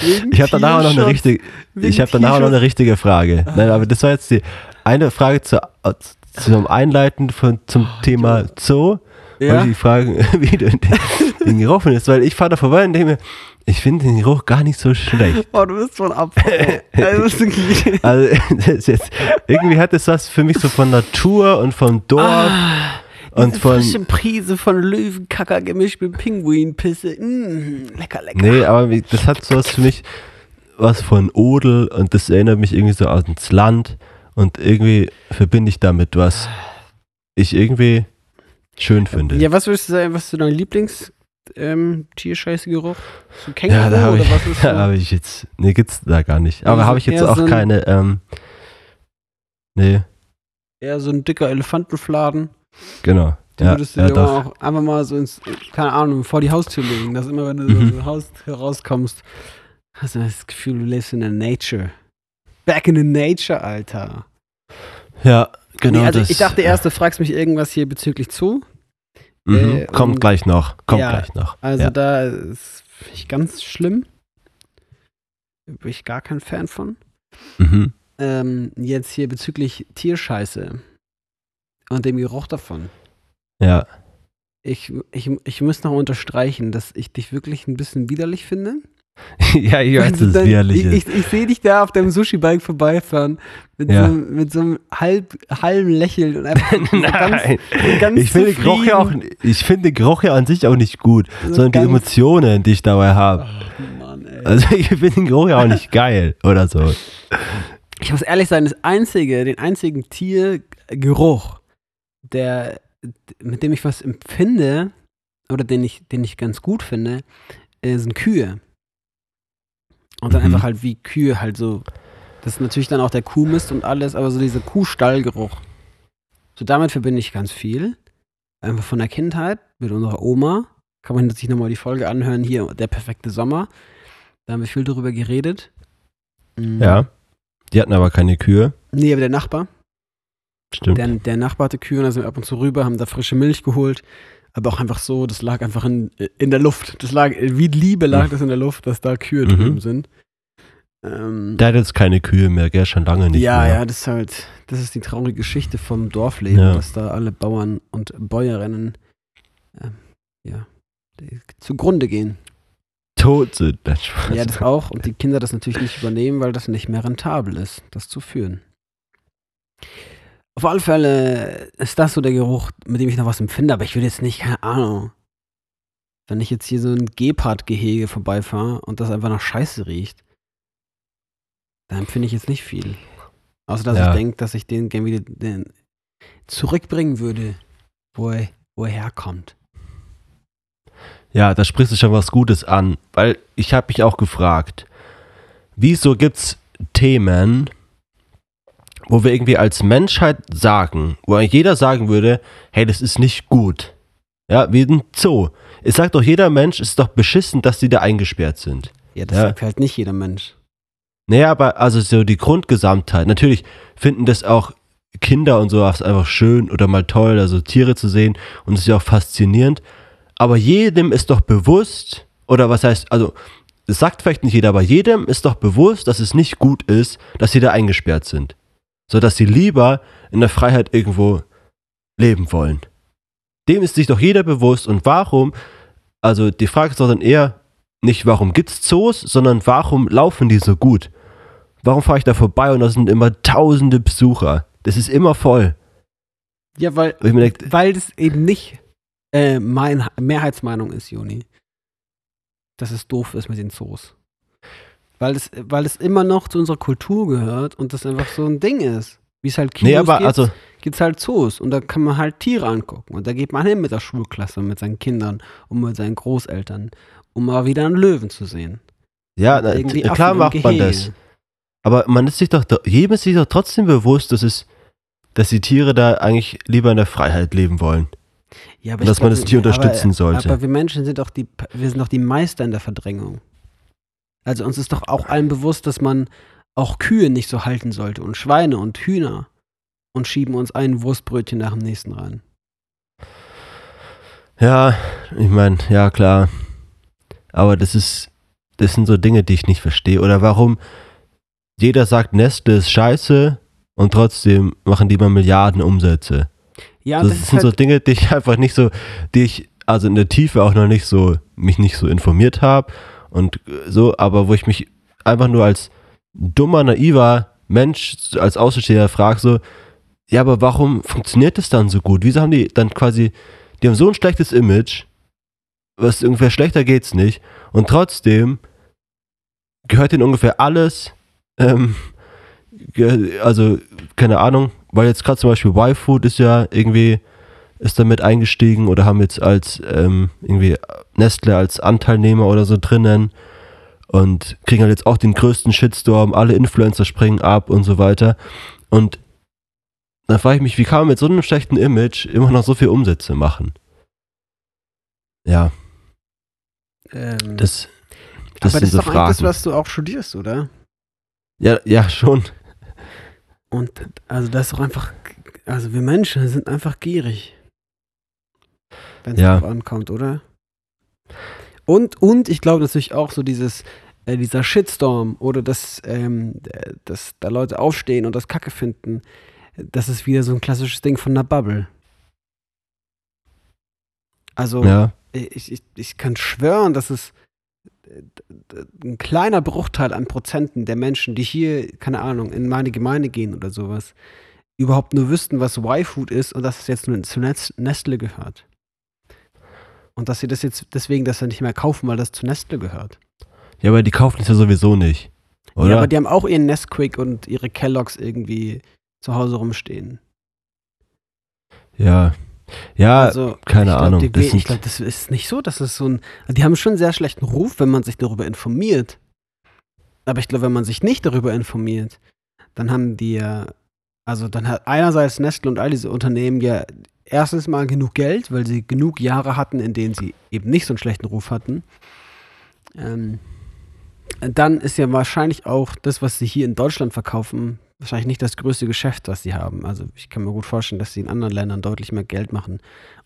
Wegen Ich habe danach auch noch eine richtige, ich habe danach noch eine richtige Frage. Nein, aber das war jetzt die eine Frage zu, zum Einleiten von, zum Thema Zoo. Ja? Wollte ich fragen, wie du den, den Geruch findest, weil ich fahre da vorbei und denke mir, ich finde den Geruch gar nicht so schlecht. Oh, du bist von ab. Also, Also, jetzt, irgendwie hat es was für mich so von Natur und vom Dorf ah, und diese von. frische Prise von Löwenkacker gemischt mit Pinguinpisse. Mm, lecker, lecker. Nee, aber wie- das hat sowas für mich, was von Odel und das erinnert mich irgendwie so ans Land und irgendwie verbinde ich damit was. Ich irgendwie, schön finde. Ja, was würdest du sagen, was ist so dein Lieblings ähm, Tierscheiße-Geruch? So Ja, Känguru da habe oder ich, was ist da hab ich jetzt, nee, gibt's da gar nicht. Aber Also habe ich jetzt auch so ein- keine, ähm, nee, Eher so ein dicker Elefantenfladen. Genau. Den Ja, würdest du ja, dir auch einfach mal so ins, keine Ahnung, vor die Haustür legen, dass immer, wenn du Mhm. so aus dem Haus herauskommst, hast du das Gefühl, du lebst in der Nature. Back in the Nature, Alter. Ja, genau nee, also das. ich dachte erst, du fragst mich irgendwas hier bezüglich Zoo. Mhm, äh, kommt gleich noch, kommt Ja, gleich noch. Also ja. da ist ich ganz schlimm. Bin ich gar kein Fan von. Mhm. Ähm, jetzt hier bezüglich Tierscheiße und dem Geruch davon. ja, Ich, ich, ich muss noch unterstreichen, dass ich dich wirklich ein bisschen widerlich finde. ja, ich weiß, dass es widerlich ich, ist. ich, ich sehe dich da auf deinem Sushi-Bike vorbeifahren mit, Ja. so, mit so einem halb, halben Lächeln und einfach so ganz, Nein, ganz ich finde Geruch ja auch, ich finde Geruch ja an sich auch nicht gut, So sondern die Emotionen, die ich dabei habe. Ach, Mann, ey. Also ich finde den Geruch ja auch nicht geil oder so. Ich muss ehrlich sein, das einzige, den einzigen Tiergeruch, der, mit dem ich was empfinde, oder den ich, den ich ganz gut finde, äh, sind Kühe. Und dann Mhm. einfach halt wie Kühe halt so. Das ist natürlich dann auch der Kuhmist und alles, aber so dieser Kuhstallgeruch. So damit verbinde ich ganz viel. Einfach von der Kindheit mit unserer Oma. Kann man sich nochmal die Folge anhören. Hier, der perfekte Sommer. Da haben wir viel drüber geredet. Mhm. Ja. Die hatten aber keine Kühe. Nee, aber der Nachbar. Stimmt. Der, der Nachbar hatte Kühe und da sind wir ab und zu rüber, haben da frische Milch geholt. Aber auch einfach so, das lag einfach in, in der Luft. Das lag, wie Liebe lag Mhm. das in der Luft, dass da Kühe Mhm. drüben sind. Ähm, Der hat jetzt keine Kühe mehr, gell? Schon lange nicht ja, mehr. ja, das ist halt, das ist die traurige Geschichte vom Dorfleben, Ja. dass da alle Bauern und Bäuerinnen ähm, ja, zugrunde gehen. Tot sind. Spaß. Ja, das auch. Und die Kinder das natürlich nicht übernehmen, weil das nicht mehr rentabel ist, das zu führen. Auf alle Fälle ist das so der Geruch, mit dem ich noch was empfinde, aber ich würde jetzt nicht, keine Ahnung, wenn ich jetzt hier so ein Gepard-Gehege vorbeifahre und das einfach nach Scheiße riecht, dann empfinde ich jetzt nicht viel. Außer dass Ja. ich denke, dass ich den gerne wieder den zurückbringen würde, wo er, wo er herkommt. Ja, da sprichst du schon was Gutes an, weil ich habe mich auch gefragt, wieso gibt's Themen, wo wir irgendwie als Menschheit sagen, wo eigentlich jeder sagen würde, hey, das ist nicht gut. Ja, wie ein Zoo. Es sagt doch jeder Mensch, es ist doch beschissen, dass die da eingesperrt sind. Ja, das Ja. sagt halt nicht jeder Mensch. Naja, aber also so die Grundgesamtheit. Natürlich finden das auch Kinder und sowas einfach schön oder mal toll, also Tiere zu sehen und es ist ja auch faszinierend. Aber jedem ist doch bewusst, oder was heißt, also es sagt vielleicht nicht jeder, aber jedem ist doch bewusst, dass es nicht gut ist, dass sie da eingesperrt sind. So dass sie lieber in der Freiheit irgendwo leben wollen. Dem ist sich doch jeder bewusst und warum, also die Frage ist doch dann eher nicht, warum gibt's Zoos, sondern warum laufen die so gut? Warum fahre ich da vorbei und da sind immer tausende Besucher? Das ist immer voll. Ja, weil, Und ich mir denk, weil das eben nicht äh, mein Mehrheitsmeinung ist, Juni. Dass es doof ist mit den Zoos. Weil es, weil es immer noch zu unserer Kultur gehört und das einfach so ein Ding ist. Wie es halt Kinos nee, aber gibt, also, gibt es halt Zoos und da kann man halt Tiere angucken. Und da geht man hin mit der Schulklasse, mit seinen Kindern und mit seinen Großeltern, um mal wieder einen Löwen zu sehen. ja, na, klar macht man das. Aber man ist sich doch, jedem ist sich doch trotzdem bewusst, dass es, dass die Tiere da eigentlich lieber in der Freiheit leben wollen. Ja, aber Und dass ich man glaub, das Tier unterstützen aber, sollte. Aber wir Menschen sind doch die, wir sind doch die Meister in der Verdrängung. Also uns ist doch auch allen bewusst, dass man auch Kühe nicht so halten sollte und Schweine und Hühner und schieben uns ein Wurstbrötchen nach dem nächsten rein. Ja, ich meine, ja klar. Aber das ist, das sind so Dinge, die ich nicht verstehe. Oder warum jeder sagt, Nestle ist scheiße und trotzdem machen die mal Milliarden Umsätze. Ja, das, das, ist sind so halt, Dinge, die ich einfach nicht so, die ich also in der Tiefe auch noch nicht so, mich nicht so informiert habe und äh, so, aber wo ich mich einfach nur als dummer, naiver Mensch, als Außenstehender frage, so, ja, aber warum funktioniert das dann so gut? Wieso haben die dann quasi, die haben so ein schlechtes Image, was ungefähr schlechter geht's nicht, und trotzdem gehört ihnen ungefähr alles, ähm, also, keine Ahnung, weil jetzt gerade zum Beispiel Y-Food ist ja irgendwie ist damit eingestiegen oder haben jetzt als ähm, irgendwie Nestle als Anteilnehmer oder so drinnen und kriegen halt jetzt auch den größten Shitstorm, alle Influencer springen ab und so weiter. Und dann frage ich mich, wie kann man mit so einem schlechten Image immer noch so viel Umsätze machen? Ja. Ähm, Das, das aber sind das so ist doch eigentlich das, Fragen. was du auch studierst, oder? Ja, ja, schon. Und also das ist doch einfach, also wir Menschen sind einfach gierig. Wenn es Ja. ankommt, oder? Und, und ich glaube natürlich auch so dieses, äh, dieser Shitstorm oder dass, ähm, äh, dass da Leute aufstehen und das Kacke finden, das ist wieder so ein klassisches Ding von einer Bubble. Also Ja, ich, ich, ich kann schwören, dass es äh, ein kleiner Bruchteil an Prozenten der Menschen, die hier, keine Ahnung, in meine Gemeinde gehen oder sowas, überhaupt nur wüssten, was Y-Food ist und dass es jetzt nur zu Nes- Nestle gehört. Und dass sie das jetzt deswegen das dann nicht mehr kaufen, weil das zu Nestle gehört. ja, aber die kaufen es ja sowieso nicht. Oder? Ja, aber die haben auch ihren Nesquik und ihre Kelloggs irgendwie zu Hause rumstehen. ja. Ja, also, keine glaub, Ahnung, Die, das ich glaube, das ist nicht so, dass es so ein. Die haben schon einen sehr schlechten Ruf, wenn man sich darüber informiert. Aber ich glaube, wenn man sich nicht darüber informiert, dann haben die ja. Also, dann hat einerseits Nestle und all diese Unternehmen ja erstens mal genug Geld, weil sie genug Jahre hatten, in denen sie eben nicht so einen schlechten Ruf hatten. Ähm, dann ist ja wahrscheinlich auch das, was sie hier in Deutschland verkaufen, wahrscheinlich nicht das größte Geschäft, was sie haben. Also ich kann mir gut vorstellen, dass sie in anderen Ländern deutlich mehr Geld machen.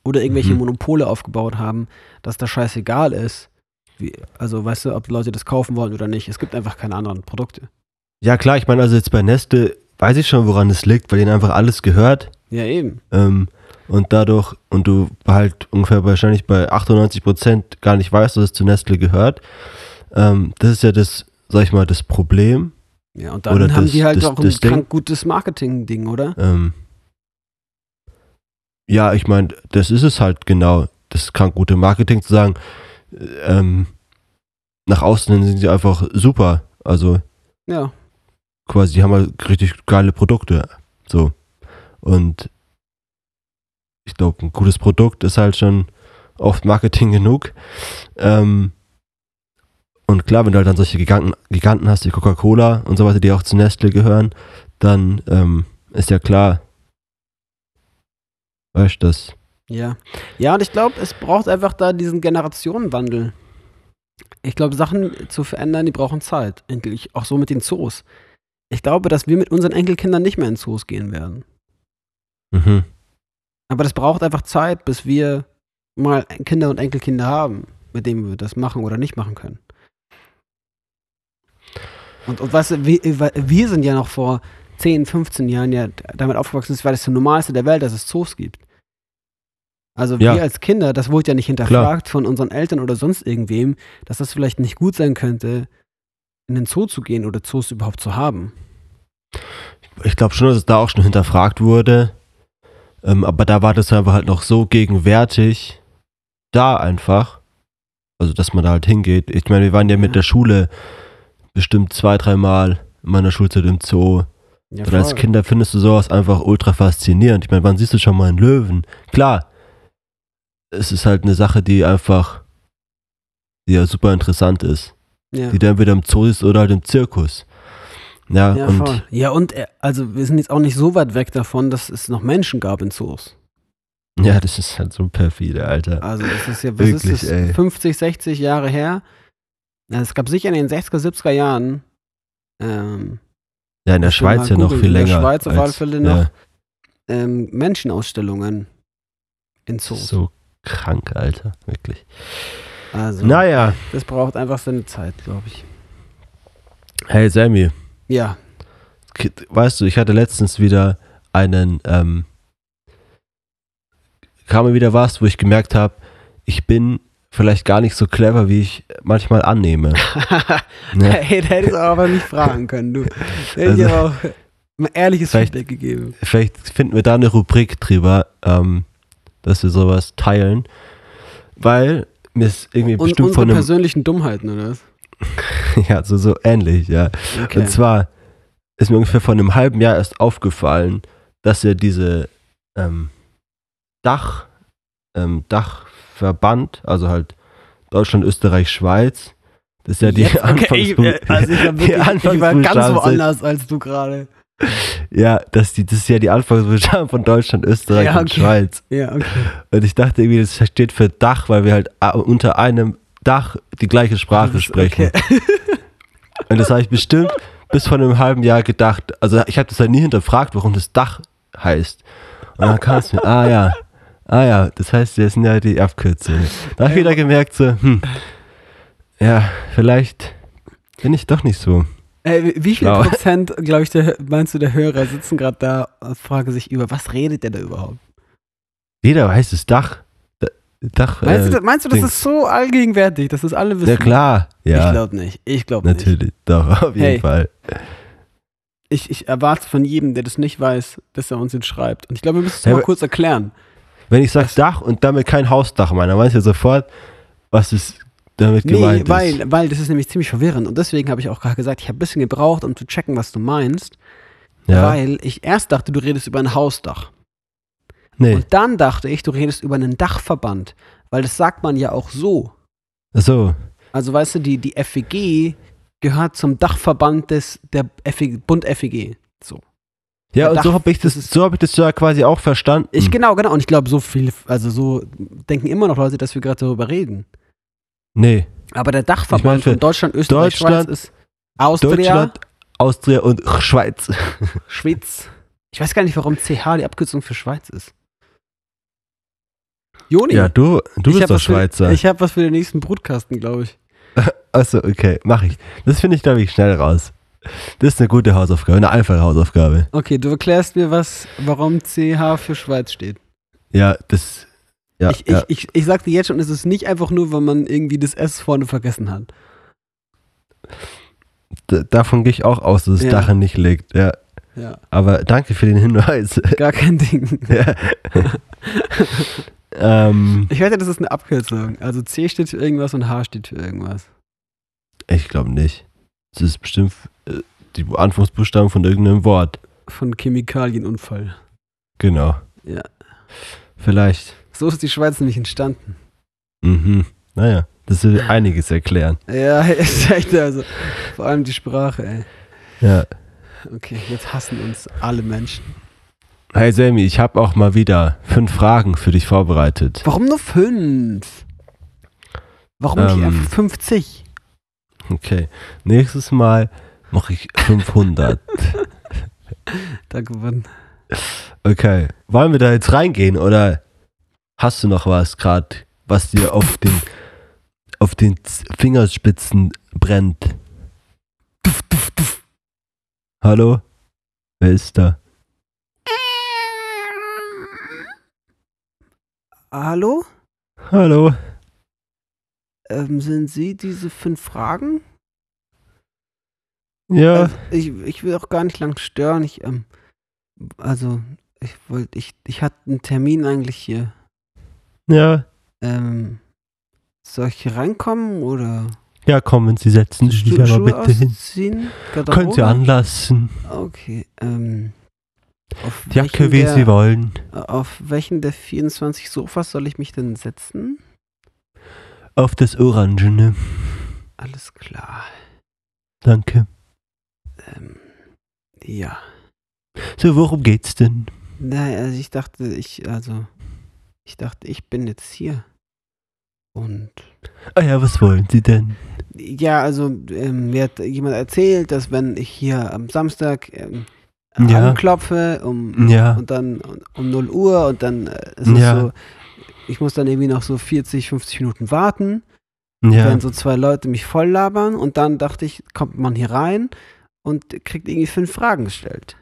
Oder irgendwelche Mhm. Monopole aufgebaut haben, dass das scheißegal ist. Wie, also weißt du, ob Leute das kaufen wollen oder nicht. Es gibt einfach keine anderen Produkte. ja klar, ich meine, also jetzt bei Nestle weiß ich schon, woran es liegt, weil denen einfach alles gehört. Ja, eben. Ähm, und dadurch, und du halt ungefähr wahrscheinlich bei 98 Prozent gar nicht weißt, dass es zu Nestle gehört. Ähm, das ist ja das, sag ich mal, das Problem. Ja, und dann Oder haben das- die halt das- auch ein krank gutes Marketing-Ding, oder? Ähm, ja, ich meine, das ist es halt genau. Das krank gute Marketing zu sagen, äh, ähm, nach außen hin sind sie einfach super. Also Ja. quasi, die haben halt richtig geile Produkte. So. Und ich glaube, ein gutes Produkt ist halt schon oft Marketing genug. Ähm, und klar, wenn du halt dann solche Giganten, Giganten hast, wie Coca-Cola und so weiter, die auch zu Nestle gehören, dann ähm, ist ja klar, weißt du, das. Ja. Ja, und ich glaube, es braucht einfach da diesen Generationenwandel. Ich glaube, Sachen zu verändern, die brauchen Zeit. Endlich auch so mit den Zoos. Ich glaube, dass wir mit unseren Enkelkindern nicht mehr in Zoos gehen werden. Mhm. Aber das braucht einfach Zeit, bis wir mal Kinder und Enkelkinder haben, mit denen wir das machen oder nicht machen können. Und, und weißt du, wir, wir sind ja noch vor 10, 15 Jahren ja damit aufgewachsen, es war das Normalste der Welt, dass es Zoos gibt. Also Ja. wir als Kinder, das wurde ja nicht hinterfragt von unseren Eltern oder sonst irgendwem, dass das vielleicht nicht gut sein könnte, in den Zoo zu gehen oder Zoos überhaupt zu haben. Ich glaube schon, dass es da auch schon hinterfragt wurde. Ähm, aber da war das einfach halt noch so gegenwärtig da einfach. Also, dass man da halt hingeht. Ich meine, wir waren ja mit der Schule bestimmt zwei, dreimal in meiner Schulzeit im Zoo. Ja, Und als. Kinder findest du sowas einfach ultra faszinierend. Ich meine, wann siehst du schon mal einen Löwen? Klar, es ist halt eine Sache, die einfach, die ja super interessant ist. ja. Die du entweder im Zoo siehst oder halt im Zirkus. Ja, Ja, und voll. Ja, und äh, also wir sind jetzt auch nicht so weit weg davon, dass es noch Menschen gab in Zoos. ja, das ist halt so perfide, Alter. Also das ist ja, was Wirklich, ist das, ey. 50, 50, 60 Jahre her. Es gab sicher in den 60er, 70er Jahren ähm, Ja, in der Schweiz ja noch viel in der länger. Schweiz auf alle Fälle noch. Ja, ähm, Menschenausstellungen in Zoos. so krank, Alter, wirklich. Also Naja, das braucht einfach seine Zeit, glaube ich. hey Sammy, Ja, weißt du, ich hatte letztens wieder einen, ähm, kam mir wieder was, wo ich gemerkt habe, ich bin vielleicht gar nicht so clever, wie ich manchmal annehme. Ne? hey, da hättest du aber nicht fragen können, du. Da hätte ich Also, auch ein ehrliches vielleicht- Feedback gegeben. Vielleicht finden wir da eine Rubrik drüber, ähm, dass wir sowas teilen, weil mir ist irgendwie Und bestimmt unsere von einem, persönlichen Dummheiten, oder was? ja, so, so ähnlich, ja. Okay. Und zwar ist mir ungefähr vor einem halben Jahr erst aufgefallen, dass ja diese, ähm, Dach, ähm, Dachverband, also halt Deutschland, Österreich, Schweiz. Das ist ja die Jetzt, okay, ich, Anfangsbu- also ich, war ganz woanders als du gerade. Ja, das, die, das ist ja die Anfangsbuchstaben von Deutschland, Österreich Ja, und okay. Schweiz. Ja, okay. Und ich dachte irgendwie, das steht für Dach, weil wir halt äh, unter einem Dach die gleiche Sprache sprechen. okay. Und das habe ich bestimmt bis vor einem halben Jahr gedacht. Also ich habe das halt nie hinterfragt, warum das Dach heißt. Und dann kam es mir, ah ja, ah ja, das heißt, das sind ja die Abkürzungen. Da habe ich wieder gemerkt, so, hm, ja, vielleicht bin ich doch nicht so. Äh, wie- wie viel Schlau. Prozent, glaube ich, der, meinst du, der Hörer sitzen gerade da und fragen sich über, was redet der da überhaupt? Jeder weiß das Dach. Dach. Meinst, äh, du, meinst du, das Dings. ist so allgegenwärtig, dass das alle wissen? Ja klar, Ich ja, glaube nicht. Ich glaube nicht. natürlich, doch, auf jeden Hey. Fall. Ich, ich erwarte von jedem, der das nicht weiß, dass er uns jetzt schreibt. Und ich glaube, wir müssen es Ja, mal kurz erklären. Wenn ich sage Dach und damit kein Hausdach meine, dann weiß ich ja sofort, was ist damit Nee, gemeint weil, ist. weil das ist nämlich ziemlich verwirrend. Und deswegen habe ich auch gerade gesagt, ich habe ein bisschen gebraucht, um zu checken, was du meinst. Ja, Weil ich erst dachte, du redest über ein Hausdach. Nee, Und dann dachte ich, du redest über einen Dachverband. Weil das sagt man ja auch so. so, Also weißt du, die, die FEG gehört zum Dachverband des der FEG, Bund FEG. So. Ja, Der und so Dach- habe ich das, das so habe ich das ja quasi auch verstanden. Ich genau, genau. Und ich glaube, so viel, also so denken immer noch Leute, dass wir gerade darüber reden. nee, Aber der Dachverband Ich meine, für von Deutschland, Österreich, Deutschland- Schweiz ist Austria, Deutschland, Austria und Schweiz. Schweiz. Ich weiß gar nicht, warum CH die Abkürzung für Schweiz ist. Joni, Ja, du, du bist doch was für- Schweizer. ich habe was für den nächsten Brutkasten, glaube ich. Achso, okay, mache ich. Das finde ich, glaube ich, schnell raus. Das ist eine gute Hausaufgabe, eine einfache Hausaufgabe. Okay, du erklärst mir, was, warum CH für Schweiz steht. Ja, das. Ja, ich, ja. ich, ich, ich sagte jetzt schon, es ist nicht einfach nur, weil man irgendwie das S vorne vergessen hat. D davon gehe ich auch aus, dass das Ja. Dach nicht liegt. Ja, Ja, aber danke für den Hinweis. gar kein Ding. ja. ähm, Ich wette, das ist eine Abkürzung. Also C steht für irgendwas und H steht für irgendwas. ich glaube nicht. Das ist bestimmt äh, die Anfangsbuchstaben von irgendeinem Wort. Von Chemikalienunfall. Genau. Ja. Vielleicht. So ist die Schweiz nämlich entstanden. Mhm. Naja, das will einiges erklären. Ja, ist echt, also. Vor allem die Sprache, ey. Ja. Okay, jetzt hassen uns alle Menschen. Hey Sammy, ich habe auch mal wieder fünf Fragen für dich vorbereitet. Warum nur fünf? Warum nicht Ähm. einfach 50? Okay. Nächstes Mal mache ich 500. Da gewonnen. Okay. Wollen wir da jetzt reingehen oder hast du noch was gerade, was dir auf den auf den Fingerspitzen brennt? Hallo? Wer ist da? Hallo? Hallo? Ähm, sind Sie diese fünf Fragen? Ja. Also, ich, ich will auch gar nicht lang stören. Ich, ähm, also, ich wollte, ich, ich hatte einen Termin eigentlich hier. Ja. Ähm, soll ich hier reinkommen oder Ja, kommen Sie, setzen Sie sich aber bitte hin. Können Sie anlassen. Okay, ähm. Auf Jacke, wie der, Sie wollen. Auf welchen der 24 Sofas soll ich mich denn setzen? Auf das Orangene. Alles klar. Danke. Ähm, ja. So, worum geht's denn? Nein, also ich dachte, ich, also, ich dachte, ich bin jetzt hier. Und Ah ja, was wollen Sie denn? ja, also ähm, mir hat jemand erzählt, dass wenn ich hier am Samstag ähm, Ja. anklopfe um, Ja. und dann um 0 Uhr und dann äh, ist es Ja. so, ich muss dann irgendwie noch so 40, 50 Minuten warten, Ja. wenn so zwei Leute mich voll labern und dann dachte ich, kommt man hier rein und kriegt irgendwie fünf Fragen gestellt.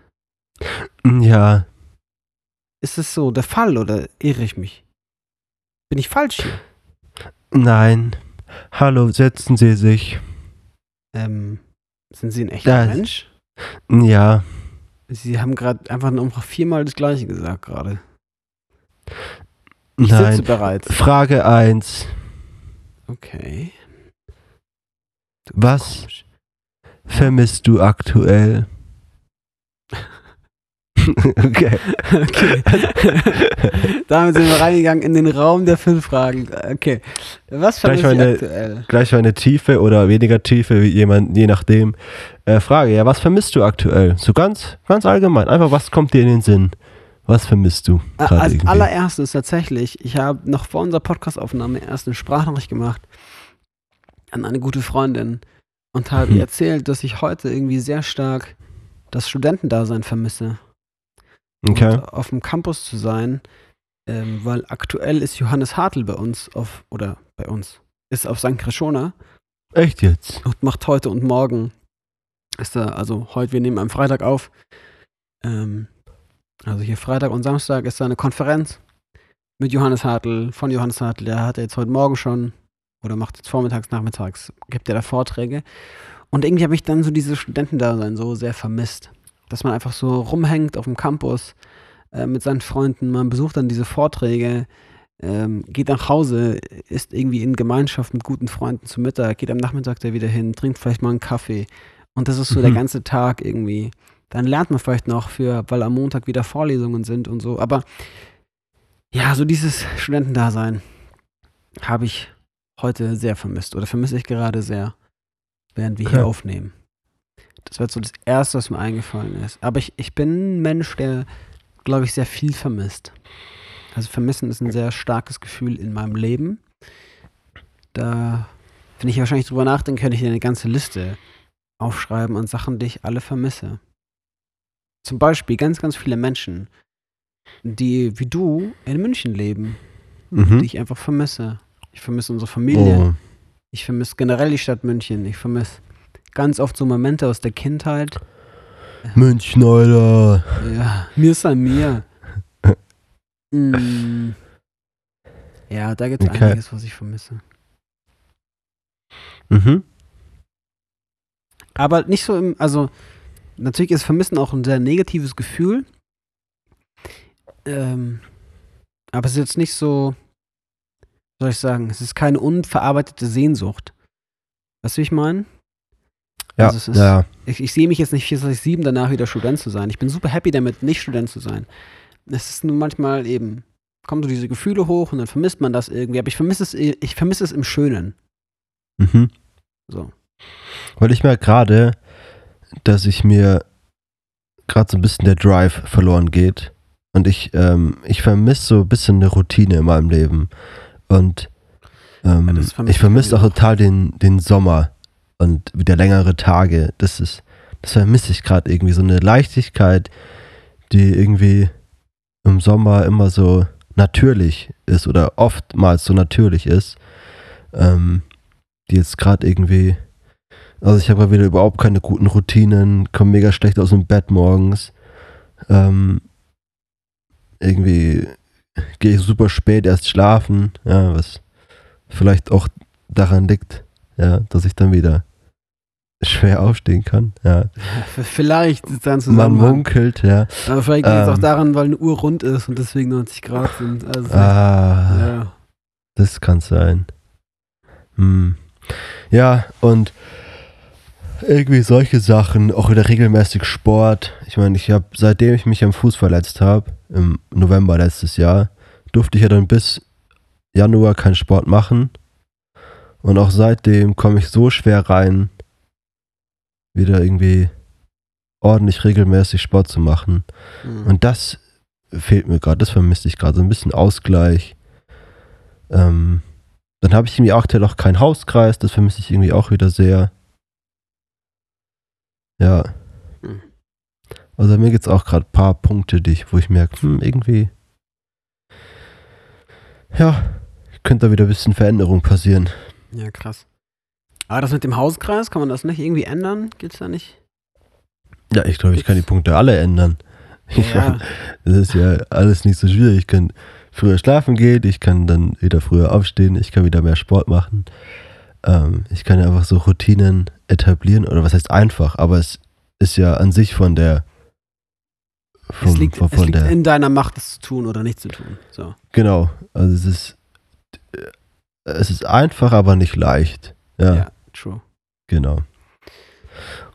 Ja. Ist es so der Fall oder irre ich mich? Bin ich falsch hier? Nein. Hallo, setzen Sie sich. Ähm, sind Sie ein echter Das- Mensch? Ja. Sie haben gerade einfach noch viermal das gleiche gesagt gerade. Ich sitze Nein. bereits. Frage 1. Okay. Du Was komisch. vermisst du aktuell? okay. Okay. Damit sind wir reingegangen in den Raum der fünf Fragen. Okay. Was Gleich vermisse ich meine- aktuell? Gleich eine Tiefe oder weniger Tiefe, wie jemand, je nachdem. Äh, Frage, ja, was vermisst du aktuell? So ganz, ganz allgemein. Einfach, was kommt dir in den Sinn? Was vermisst du Als irgendwie? allererstes tatsächlich, ich habe noch vor unserer Podcastaufnahme erst eine Sprachnachricht gemacht an eine gute Freundin und habe Mhm. ihr erzählt, dass ich heute irgendwie sehr stark das Studentendasein vermisse. Okay. Und auf dem Campus zu sein, ähm, weil aktuell ist Johannes Hartl bei uns auf, oder bei uns, ist auf St. Krishona Echt jetzt? und macht heute und morgen, ist da, also heute, wir nehmen am Freitag auf, ähm, also hier Freitag und Samstag ist da eine Konferenz mit Johannes Hartl, von Johannes Hartl, der hat jetzt heute Morgen schon, oder macht jetzt vormittags, nachmittags, gibt er da Vorträge. Und irgendwie habe ich dann so dieses Studentendasein so sehr vermisst, dass man einfach so rumhängt auf dem Campus äh, mit seinen Freunden, man besucht dann diese Vorträge, ähm, geht nach Hause, ist irgendwie in Gemeinschaft mit guten Freunden zu Mittag, geht am Nachmittag da wieder hin, trinkt vielleicht mal einen Kaffee. Und das ist so der Mhm. ganze Tag irgendwie. Dann lernt man vielleicht noch für, weil am Montag wieder Vorlesungen sind und so. Aber ja, so dieses Studentendasein habe ich heute sehr vermisst oder vermisse ich gerade sehr, während wir hier Okay. aufnehmen. Das wird so das Erste, was mir eingefallen ist. Aber ich, ich bin ein Mensch, der, glaube ich, sehr viel vermisst. Also vermissen ist ein sehr starkes Gefühl in meinem Leben. Da, wenn ich wahrscheinlich drüber nachdenke, könnte ich eine ganze Liste aufschreiben an Sachen, die ich alle vermisse. Zum Beispiel ganz, ganz viele Menschen, die wie du in München leben, die Mhm. ich einfach vermisse. Ich vermisse unsere Familie. Oh. Ich vermisse generell die Stadt München. Ich vermisse ganz oft so Momente aus der Kindheit. München, Alter. Ja, mir ist an mir. mm. Ja, da gibt es Okay. einiges, was ich vermisse. Mhm. Aber nicht so im, also natürlich ist Vermissen auch ein sehr negatives Gefühl. Ähm, aber es ist jetzt nicht so, soll ich sagen, es ist keine unverarbeitete Sehnsucht. Weißt du, wie ich meine? Ja, Also es ist- ja. Ich, ich sehe mich jetzt nicht 24-7 danach wieder Student zu sein. Ich bin super happy damit, nicht Student zu sein. Es ist nur manchmal eben, kommen so diese Gefühle hoch und dann vermisst man das irgendwie. Aber ich vermisse es, ich vermisse es im Schönen. Mhm. So. Weil ich merke gerade, dass ich mir gerade so ein bisschen der Drive verloren geht. Und ich, ähm, ich vermisse so ein bisschen eine Routine in meinem Leben. Und ähm, Ja, ich vermisse auch. total den, den Sommer und wieder längere Tage. Das ist, das vermisse ich gerade irgendwie. So eine Leichtigkeit, die irgendwie im Sommer immer so natürlich ist oder oftmals so natürlich ist. Ähm, die jetzt gerade irgendwie also ich habe wieder überhaupt keine guten Routinen, komme mega schlecht aus dem Bett morgens. Ähm, irgendwie gehe ich super spät erst schlafen, ja, was vielleicht auch daran liegt, ja, dass ich dann wieder schwer aufstehen kann. Ja. Vielleicht ist da ein Man munkelt, ja. Aber vielleicht liegt es auch Ähm. daran, weil eine Uhr rund ist und deswegen 90 Grad sind. Also, Ah, ja. das kann sein. Hm. Ja, und irgendwie solche Sachen, auch wieder regelmäßig Sport. Ich meine, ich habe, seitdem ich mich am Fuß verletzt habe, im November letztes Jahr, durfte ich ja dann bis Januar keinen Sport machen. Und auch seitdem komme ich so schwer rein, wieder irgendwie ordentlich regelmäßig Sport zu machen. Hm. Und das fehlt mir gerade, das vermisse ich gerade, so ein bisschen Ausgleich. Ähm, dann habe ich irgendwie aktuell auch keinen Hauskreis, das vermisse ich irgendwie auch wieder sehr. Ja. Hm. Also mir gibt es auch gerade ein paar Punkte, die ich, wo ich merke, hm, irgendwie, ja, könnte da wieder ein bisschen Veränderung passieren. ja, krass. Aber das mit dem Hauskreis, kann man das nicht irgendwie ändern? Geht's da nicht? Ja, ich glaube, ich kann die Punkte alle ändern. Ja, Das ist ja alles nicht so schwierig. Ich kann früher schlafen gehen, ich kann dann wieder früher aufstehen, ich kann wieder mehr Sport machen. Ähm, ich kann ja einfach so Routinen etablieren, oder was heißt einfach, aber es ist ja an sich von der. Vom, es liegt, von, es von liegt der in deiner Macht, es zu tun oder nicht zu tun. So. genau, also es ist. Es ist einfach, aber nicht leicht. Ja, Ja, true. genau.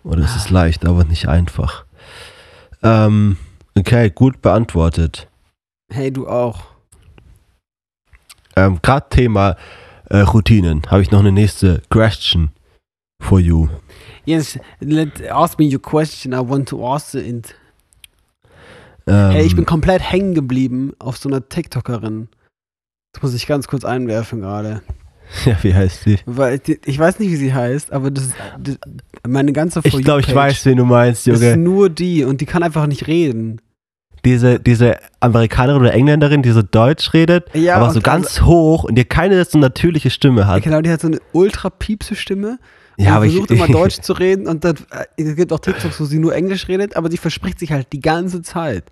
Oder es ist Ah. leicht, aber nicht einfach. Ähm, Okay, gut beantwortet. Hey, du auch. Ähm, Gerade Thema äh, Routinen. Habe ich noch eine nächste Question for you. Yes, let ask me your question. I want to ask it. Ähm, Ey, ich bin komplett hängen geblieben auf so einer TikTokerin. Das muss ich ganz kurz einwerfen gerade. ja, wie heißt die? Weil ich weiß nicht, wie sie heißt, aber das, das meine ganze Ich glaube, ich For weiß, wen du meinst, ist Junge. nur die und die kann einfach nicht reden. Diese, diese Amerikanerin oder Engländerin, die so Deutsch redet, Ja, aber so ganz hoch und die keine so natürliche Stimme hat. Genau, die hat so eine ultra piepse Stimme. Ja, aber und ich, versucht immer Deutsch zu reden und dann, äh, es gibt auch TikToks, wo sie nur Englisch redet, aber sie verspricht sich halt die ganze Zeit.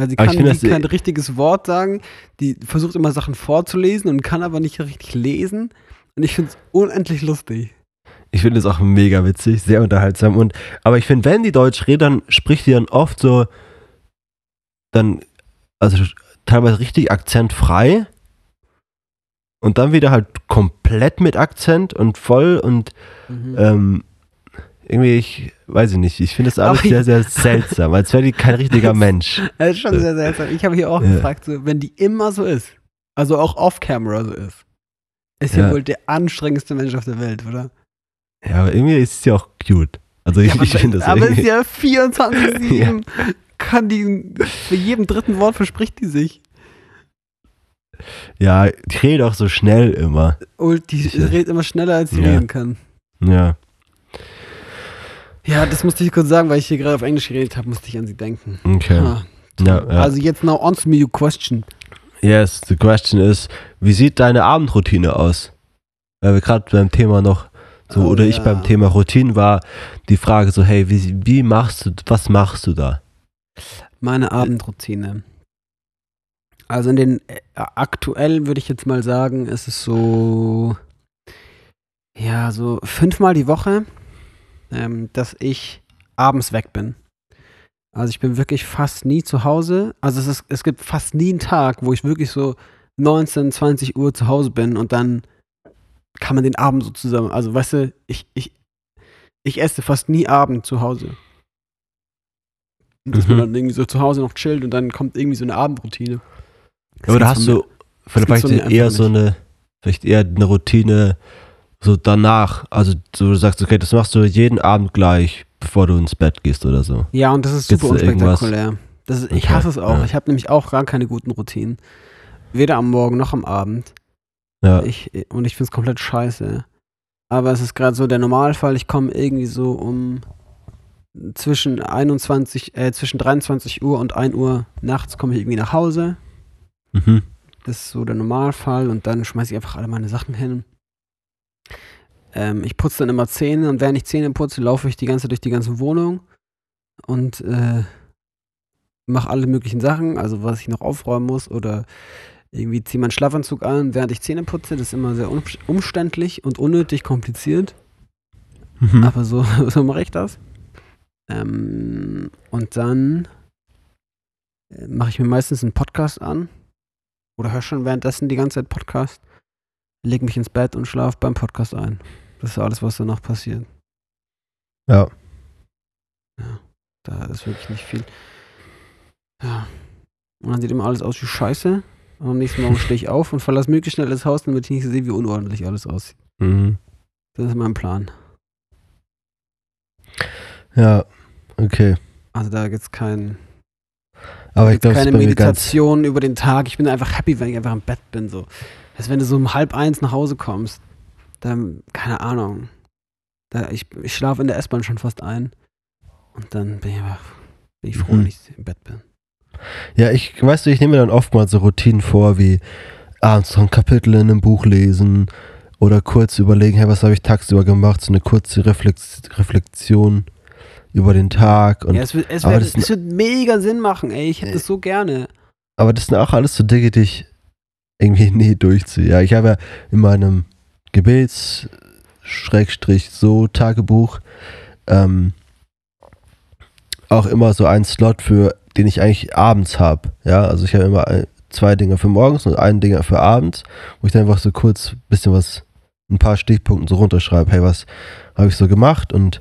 Ja, sie Aber kann die, das- kein richtiges Wort sagen, die versucht immer Sachen vorzulesen und kann aber nicht richtig lesen. Und ich finde es unendlich lustig. Ich finde es auch mega witzig, sehr unterhaltsam. Und, aber ich finde, wenn die Deutsch redet, dann spricht die dann oft so, dann, also teilweise richtig akzentfrei und dann wieder halt komplett mit Akzent und voll und Mhm. ähm, irgendwie, ich weiß ich nicht, ich finde das alles sehr, sehr seltsam, als wäre die kein richtiger Mensch. Das ist schon sehr seltsam. Ich habe hier auch Ja. gefragt, so, wenn die immer so ist, also auch off-camera so ist, ist ja. Ja. wohl der anstrengendste Mensch auf der Welt, oder? Ja, aber irgendwie ist sie auch cute. Also ich, aber ich finde das aber ist irgendwie, ja 24-7. Kann die, für jedem dritten Wort verspricht die sich. ja, die redet auch so schnell immer. Und die Sicher. redet immer schneller, als sie Ja. reden kann. Ja. Ja, das musste ich kurz sagen, weil ich hier gerade auf Englisch geredet habe, musste ich an sie denken. Okay. Ah, Ja, ja. Also jetzt now answer me your question. Yes, the question is, wie sieht deine Abendroutine aus? Weil wir gerade beim Thema noch so, Oh, oder ich ja. beim Thema Routine war, die Frage so, hey, wie, wie machst du, was machst du da? Meine Abendroutine. Also in den äh, aktuell würde ich jetzt mal sagen, ist es so ja so fünfmal die Woche, ähm, dass ich abends weg bin. Also ich bin wirklich fast nie zu Hause. Also es ist, es gibt fast nie einen Tag, wo ich wirklich so 19, 20 Uhr zu Hause bin und dann kann man den Abend so zusammen. Also weißt du, ich ich ich esse fast nie Abend zu Hause. Dass man Mhm. dann irgendwie so zu Hause noch chillt und dann kommt irgendwie so eine Abendroutine. Das Oder gibt's hast du gibt's vielleicht eher so eine, vielleicht eher eine Routine so danach, also so du sagst, okay, das machst du jeden Abend gleich, bevor du ins Bett gehst oder so. Ja, und das ist Gibt's super irgendwas? unspektakulär. Das ist, ich Okay, hasse es auch. ja. Ich habe nämlich auch gar keine guten Routinen. Weder am Morgen noch am Abend. Ja, Ich, und ich finde es komplett scheiße. Aber es ist gerade so der Normalfall. Ich komme irgendwie so um zwischen 21, äh, zwischen 23 Uhr und 1 Uhr nachts komme ich irgendwie nach Hause. mhm. Das ist so der Normalfall und dann schmeiße ich einfach alle meine Sachen hin. Ähm, ich putze dann immer Zähne und während ich Zähne putze, laufe ich die ganze durch die ganze Wohnung und äh, mache alle möglichen Sachen, also was ich noch aufräumen muss oder irgendwie ziehe meinen Schlafanzug an, während ich Zähne putze. Das ist immer sehr um- umständlich und unnötig kompliziert. Mhm. Aber so, so mache ich das. Ähm, und dann äh, mache ich mir meistens einen Podcast an. Oder höre schon währenddessen die ganze Zeit Podcast. Leg mich ins Bett und schlafe beim Podcast ein. Das ist alles, was danach passiert. Ja. Da ist wirklich nicht viel. Ja. Und dann sieht immer alles aus wie Scheiße. Und am nächsten Morgen stehe ich auf und verlasse möglichst schnell das Haus, damit ich nicht sehe, wie unordentlich alles aussieht. Mhm. Das ist mein Plan. Ja, okay. Also da gibt es keinen. Aber ich ist keine Meditation über den Tag. Ich bin einfach happy, wenn ich einfach im Bett bin. So. Als wenn du so um halb eins nach Hause kommst, dann, keine Ahnung. Da, ich ich schlafe in der S-Bahn schon fast ein. Und dann bin ich einfach bin ich froh, Mhm. wenn ich im Bett bin. Ja, ich, weißt du, ich nehme mir dann oftmals so Routinen vor, wie abends noch ein Kapitel in einem Buch lesen oder kurz überlegen, hey, was habe ich tagsüber gemacht, so eine kurze Reflex Reflexion über den Tag. Und, ja, es wird, es, wird, das- es wird mega Sinn machen, ey. Ich hätte das so gerne. Aber das sind auch alles so Dinge, die ich irgendwie nie durchziehe. Ja, ich habe ja in meinem Gebets Schrägstrich so Tagebuch ähm, auch immer so einen Slot für, den ich eigentlich abends habe. Ja, also ich habe immer ein- zwei Dinge für morgens und ein Ding für abends, wo ich dann einfach so kurz ein bisschen was, ein paar Stichpunkten so runterschreibe. Hey, was habe ich so gemacht und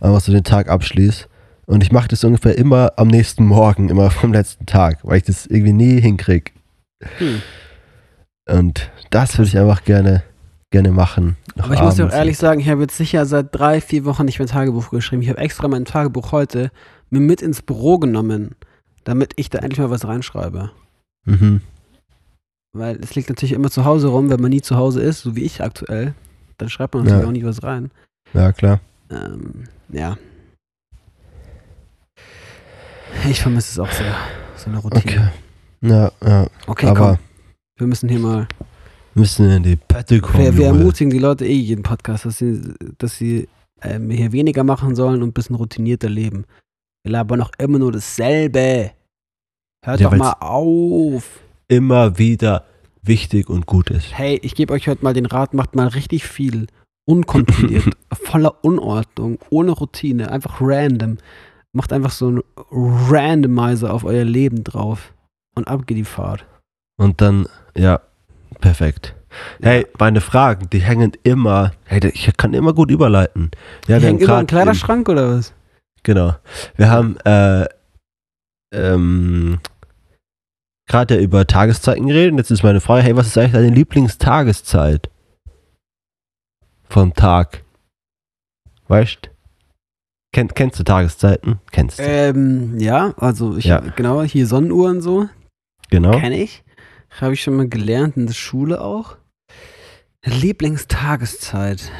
einfach so den Tag abschließe. Und ich mache das ungefähr immer am nächsten Morgen, immer vom letzten Tag, weil ich das irgendwie nie hinkriege. Hm. Und das würde ich einfach gerne, gerne machen. Aber ich muss dir auch ehrlich sagen, ich habe jetzt sicher seit drei, vier Wochen nicht mehr Tagebuch geschrieben. Ich habe extra mein Tagebuch heute mir mit ins Büro genommen, damit ich da endlich mal was reinschreibe. Mhm. Weil es liegt natürlich immer zu Hause rum, wenn man nie zu Hause ist, so wie ich aktuell. Dann schreibt man natürlich Ja. auch nie was rein. Ja, klar. Ähm, ja. Ich vermisse es auch sehr. So eine Routine. Okay. Ja, ja. Okay, aber komm. Wir müssen hier mal. Wir müssen in die Pette kommen. Wir, wir ermutigen die Leute eh jeden Podcast, dass sie, dass sie ähm, hier weniger machen sollen und ein bisschen routinierter leben. Wir labern auch immer nur dasselbe. Hört Ja, doch mal auf. Immer wieder wichtig und gut ist. Hey, ich gebe euch heute mal den Rat, macht mal richtig viel. Unkontrolliert, voller Unordnung, ohne Routine, einfach random. Macht einfach so einen Randomizer auf euer Leben drauf. Und ab geht die Fahrt. Und dann, ja, perfekt. Hey, meine Fragen, die hängen immer, hey, ich kann immer gut überleiten. Ja, die wir hängt haben immer im Kleiderschrank oder was? Genau. Wir haben äh, ähm, gerade ja über Tageszeiten geredet. Und jetzt ist meine Frage, hey, was ist eigentlich deine Lieblingstageszeit vom Tag? Weißt Kenn, kennst du Tageszeiten? Kennst du. Ähm, ja, also ich, Ja. genau, hier Sonnenuhr und so, genau. kenne ich. Habe ich schon mal gelernt in der Schule auch. Lieblingstageszeit.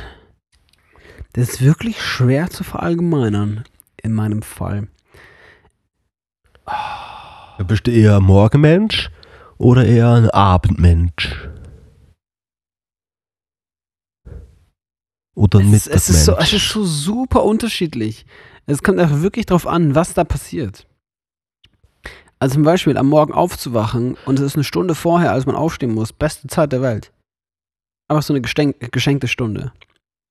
Das ist wirklich schwer zu verallgemeinern, in meinem Fall. Bist du eher ein Morgenmensch oder eher ein Abendmensch? Oder ein Es, es, ist so, es ist so super unterschiedlich. Es kommt einfach wirklich drauf an, was da passiert. Also zum Beispiel am Morgen aufzuwachen und es ist eine Stunde vorher, als man aufstehen muss. Beste Zeit der Welt. Einfach so eine geschenkte Stunde.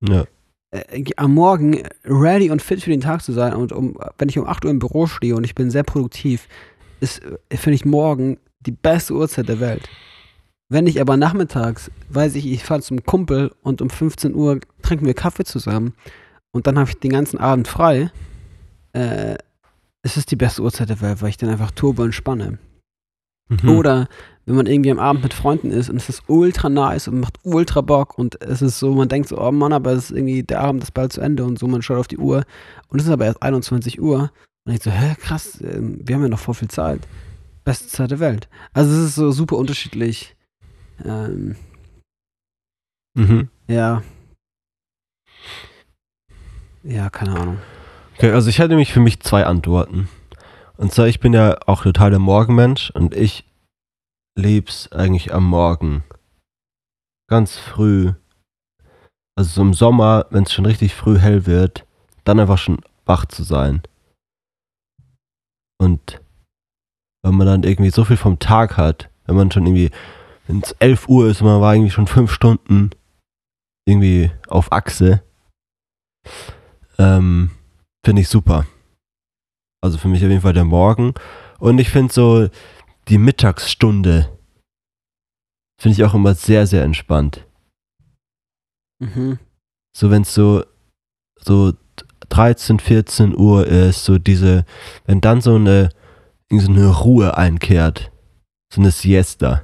Ja. Äh, am Morgen ready und fit für den Tag zu sein und um, wenn ich um 8 Uhr im Büro stehe und ich bin sehr produktiv, ist, äh, finde ich morgen die beste Uhrzeit der Welt. Wenn ich aber nachmittags, weiß ich, ich fahre zum Kumpel und um 15 Uhr trinken wir Kaffee zusammen und dann habe ich den ganzen Abend frei, äh, es ist die beste Uhrzeit der Welt, weil ich dann einfach turbo entspanne. Mhm. Oder wenn man irgendwie am Abend mit Freunden ist und es ist ultra nice und macht ultra Bock und es ist so, man denkt so, oh Mann, aber es ist irgendwie, der Abend ist bald zu Ende und so, man schaut auf die Uhr und es ist aber erst 21 Uhr und ich so, hä, krass, ähm, wir haben ja noch voll viel Zeit. Beste Zeit der Welt. Also es ist so super unterschiedlich. Ähm, Mhm. ja. Ja, keine Ahnung. Okay, also ich hätte nämlich für mich zwei Antworten. Und zwar, ich bin ja auch total der Morgenmensch und ich lieb's eigentlich am Morgen. Ganz früh. Also so im Sommer, wenn es schon richtig früh hell wird, dann einfach schon wach zu sein. Und wenn man dann irgendwie so viel vom Tag hat, wenn man schon irgendwie, wenn es 11 Uhr ist und man war irgendwie schon fünf Stunden irgendwie auf Achse, ähm, finde ich super. Also für mich auf jeden Fall der Morgen. Und ich finde so die Mittagsstunde finde ich auch immer sehr, sehr entspannt. Mhm. So wenn es so, so 13, 14 Uhr ist, so diese, wenn dann so eine, so eine Ruhe einkehrt, so eine Siesta.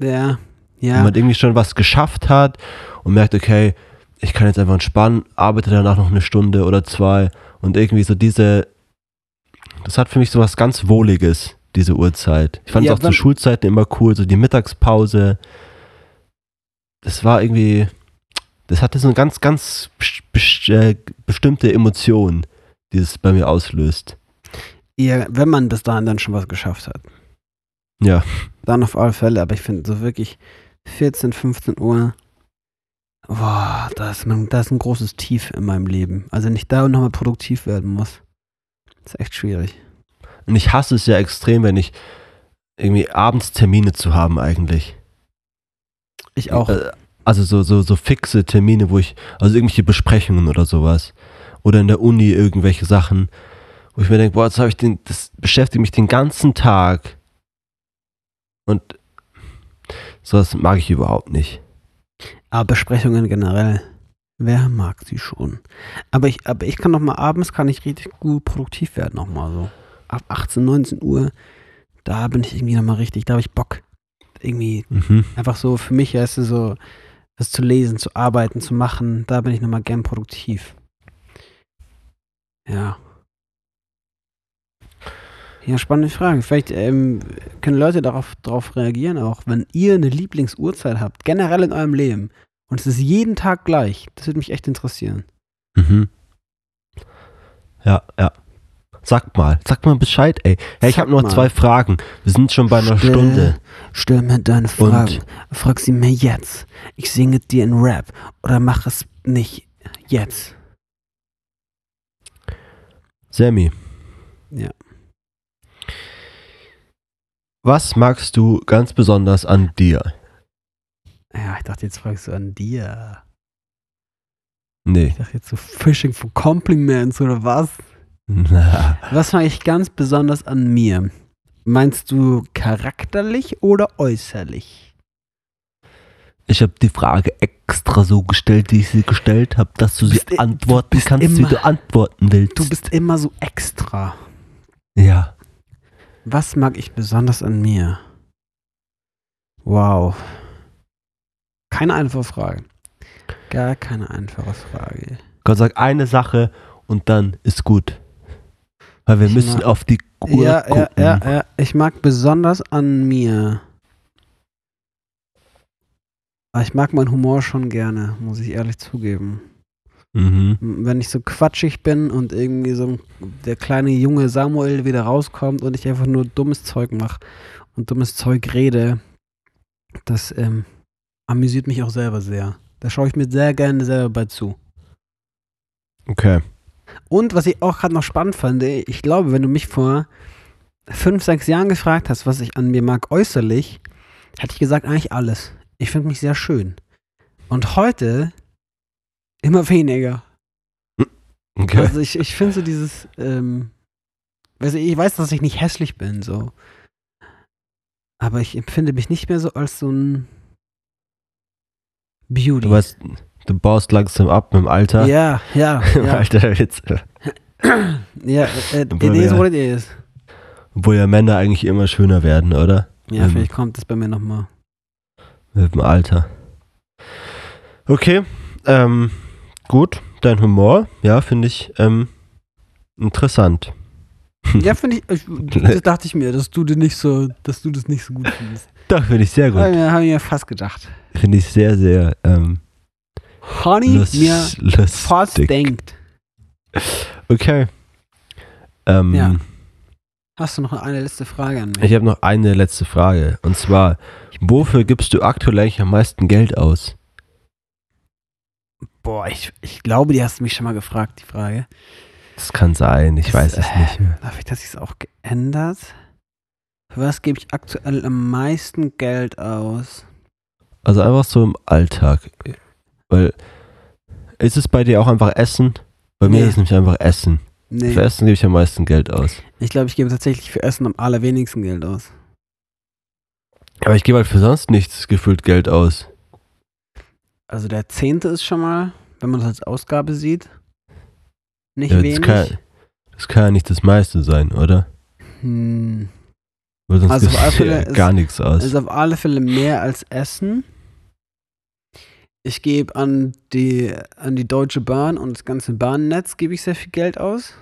Ja, Wenn ja. man irgendwie schon was geschafft hat und merkt, okay, ich kann jetzt einfach entspannen, arbeite danach noch eine Stunde oder zwei und irgendwie so diese, das hat für mich so was ganz Wohliges, diese Uhrzeit. Ich fand Ja, es auch zu Schulzeiten immer cool, so die Mittagspause. Das war irgendwie, das hatte so eine ganz, ganz äh, bestimmte Emotion, die es bei mir auslöst. ja, wenn man bis dahin dann schon was geschafft hat. Ja. Dann auf alle Fälle, aber ich finde so wirklich 14, 15 Uhr, boah, da ist, man, da ist ein großes Tief in meinem Leben. Also wenn ich da nochmal produktiv werden muss. Das ist echt schwierig. Und ich hasse es ja extrem, wenn ich irgendwie abends Termine zu haben eigentlich. Ich auch. Äh, Also so, so, so fixe Termine, wo ich, also irgendwelche Besprechungen oder sowas. Oder in der Uni irgendwelche Sachen, wo ich mir denke, boah, jetzt habe ich den, das beschäftigt mich den ganzen Tag. Und sowas mag ich überhaupt nicht. Aber Besprechungen generell. Wer mag sie schon? Aber ich, aber ich kann noch mal abends kann ich richtig gut produktiv werden noch mal so. Ab 18, 19 Uhr, da bin ich irgendwie noch mal richtig, da habe ich Bock. Irgendwie Mhm. einfach so für mich heißt es so, was zu lesen, zu arbeiten, zu machen, da bin ich noch mal gern produktiv. Ja. Ja, spannende Frage. Vielleicht ähm, können Leute darauf, darauf reagieren, auch wenn ihr eine Lieblingsuhrzeit habt, generell in eurem Leben. Und es ist jeden Tag gleich. Das würde mich echt interessieren. Mhm. Ja, ja. Sag mal, sag mal Bescheid, ey. Hey, ich habe noch mal. zwei Fragen. Wir sind schon bei einer Stell- Stunde. Stell mir deine Fragen. Und- Frag sie mir jetzt. Ich singe dir in Rap. Oder mach es nicht jetzt. Sammy. Ja. Was magst du ganz besonders an dir? Ja, ich dachte, jetzt fragst du an dir. Nee. Ich dachte jetzt so Fishing for Compliments oder was? Na, Was mag ich ganz besonders an mir? Meinst du charakterlich oder äußerlich? Ich habe die Frage extra so gestellt, wie ich sie gestellt habe, dass du, Du sie antworten du kannst, wie immer- du antworten willst. Du bist immer so extra. ja. Was mag ich besonders an mir? Wow. Keine einfache Frage. Gar keine einfache Frage. Gott sagt eine Sache und dann ist gut. Weil wir Ich müssen mag- auf die Uhr Ja, ja, gucken. ja, ja. Ich mag besonders an mir. Ah, Ich mag meinen Humor schon gerne, muss ich ehrlich zugeben. Mhm. Wenn ich so quatschig bin und irgendwie so der kleine junge Samuel wieder rauskommt und ich einfach nur dummes Zeug mache und dummes Zeug rede, das ähm, amüsiert mich auch selber sehr. Da schaue ich mir sehr gerne selber bei zu. Okay. Und was ich auch gerade noch spannend fand, ich glaube, wenn du mich vor fünf, sechs Jahren gefragt hast, was ich an mir mag äußerlich, hätte ich gesagt, eigentlich alles. Ich finde mich sehr schön. Und heute immer weniger. okay. Also ich, ich finde so dieses, ähm, ich, weiß, dass ich nicht hässlich bin, so. Aber ich empfinde mich nicht mehr so als so ein Beauty. Du weißt, du baust langsam ab mit dem Alter. ja, ja, Im ja. Alter jetzt. ja, äh, it is what it is. Obwohl ja Männer eigentlich immer schöner werden, oder? Ja, Ähm. vielleicht kommt das bei mir nochmal. Mit dem Alter. Okay. Ähm, gut. Dein Humor, ja, finde ich ähm, interessant. Ja, finde ich, ich, das dachte ich mir, dass du das nicht so, dass du das nicht so gut findest. Doch, finde ich sehr Habe gut. mir- hab ich mir fast gedacht. Finde ich sehr, sehr ähm, Honey lust, mir fast lustig. denkt. Okay. Ähm, Ja. Hast du noch eine letzte Frage an mich? Ich habe noch eine letzte Frage. Und zwar, wofür gibst du aktuell eigentlich am meisten Geld aus? Boah, ich, ich glaube, die hast du mich schon mal gefragt, die Frage. Das kann sein, ich Das, weiß es äh, nicht mehr. Darf ich, dass ich es auch geändert? Für was gebe ich aktuell am meisten Geld aus? Also einfach so im Alltag. Weil, ist es bei dir auch einfach Essen? Bei mir Nee. ist es nämlich einfach Essen. Nee, Für Essen gebe ich am meisten Geld aus. ich glaube, ich gebe tatsächlich für Essen am allerwenigsten Geld aus. Aber ich gebe halt für sonst nichts gefühlt Geld aus. Also der Zehnte ist schon mal, wenn man das als Ausgabe sieht, nicht Ja, das, wenig. kann, das kann ja nicht das meiste sein, oder? Hm, Weil sonst Also auf alle Fälle ja ist- gar nichts aus. ist auf alle Fälle mehr als Essen. Ich gebe an die, an die Deutsche Bahn und das ganze Bahnnetz gebe ich sehr viel Geld aus.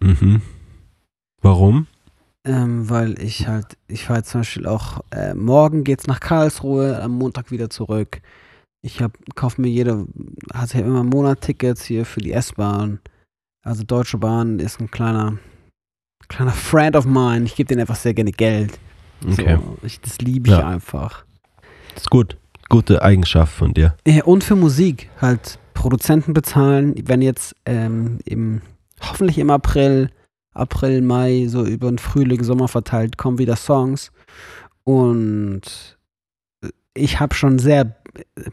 mhm. Warum? Ähm, weil ich halt, ich fahre zum Beispiel auch, äh, morgen geht's nach Karlsruhe, am Montag wieder zurück. Ich hab, kaufe mir jede, hatte ja immer Monattickets hier für die S-Bahn. Also Deutsche Bahn ist ein kleiner, kleiner Friend of mine. Ich gebe denen einfach sehr gerne Geld. Okay. So, ich, das liebe ich Ja. einfach. Das ist gut. Gute Eigenschaft von dir. Ja, und für Musik halt Produzenten bezahlen, wenn jetzt ähm, im, hoffentlich im April, April, Mai, so über den Frühling, Sommer verteilt, kommen wieder Songs. Und ich habe schon sehr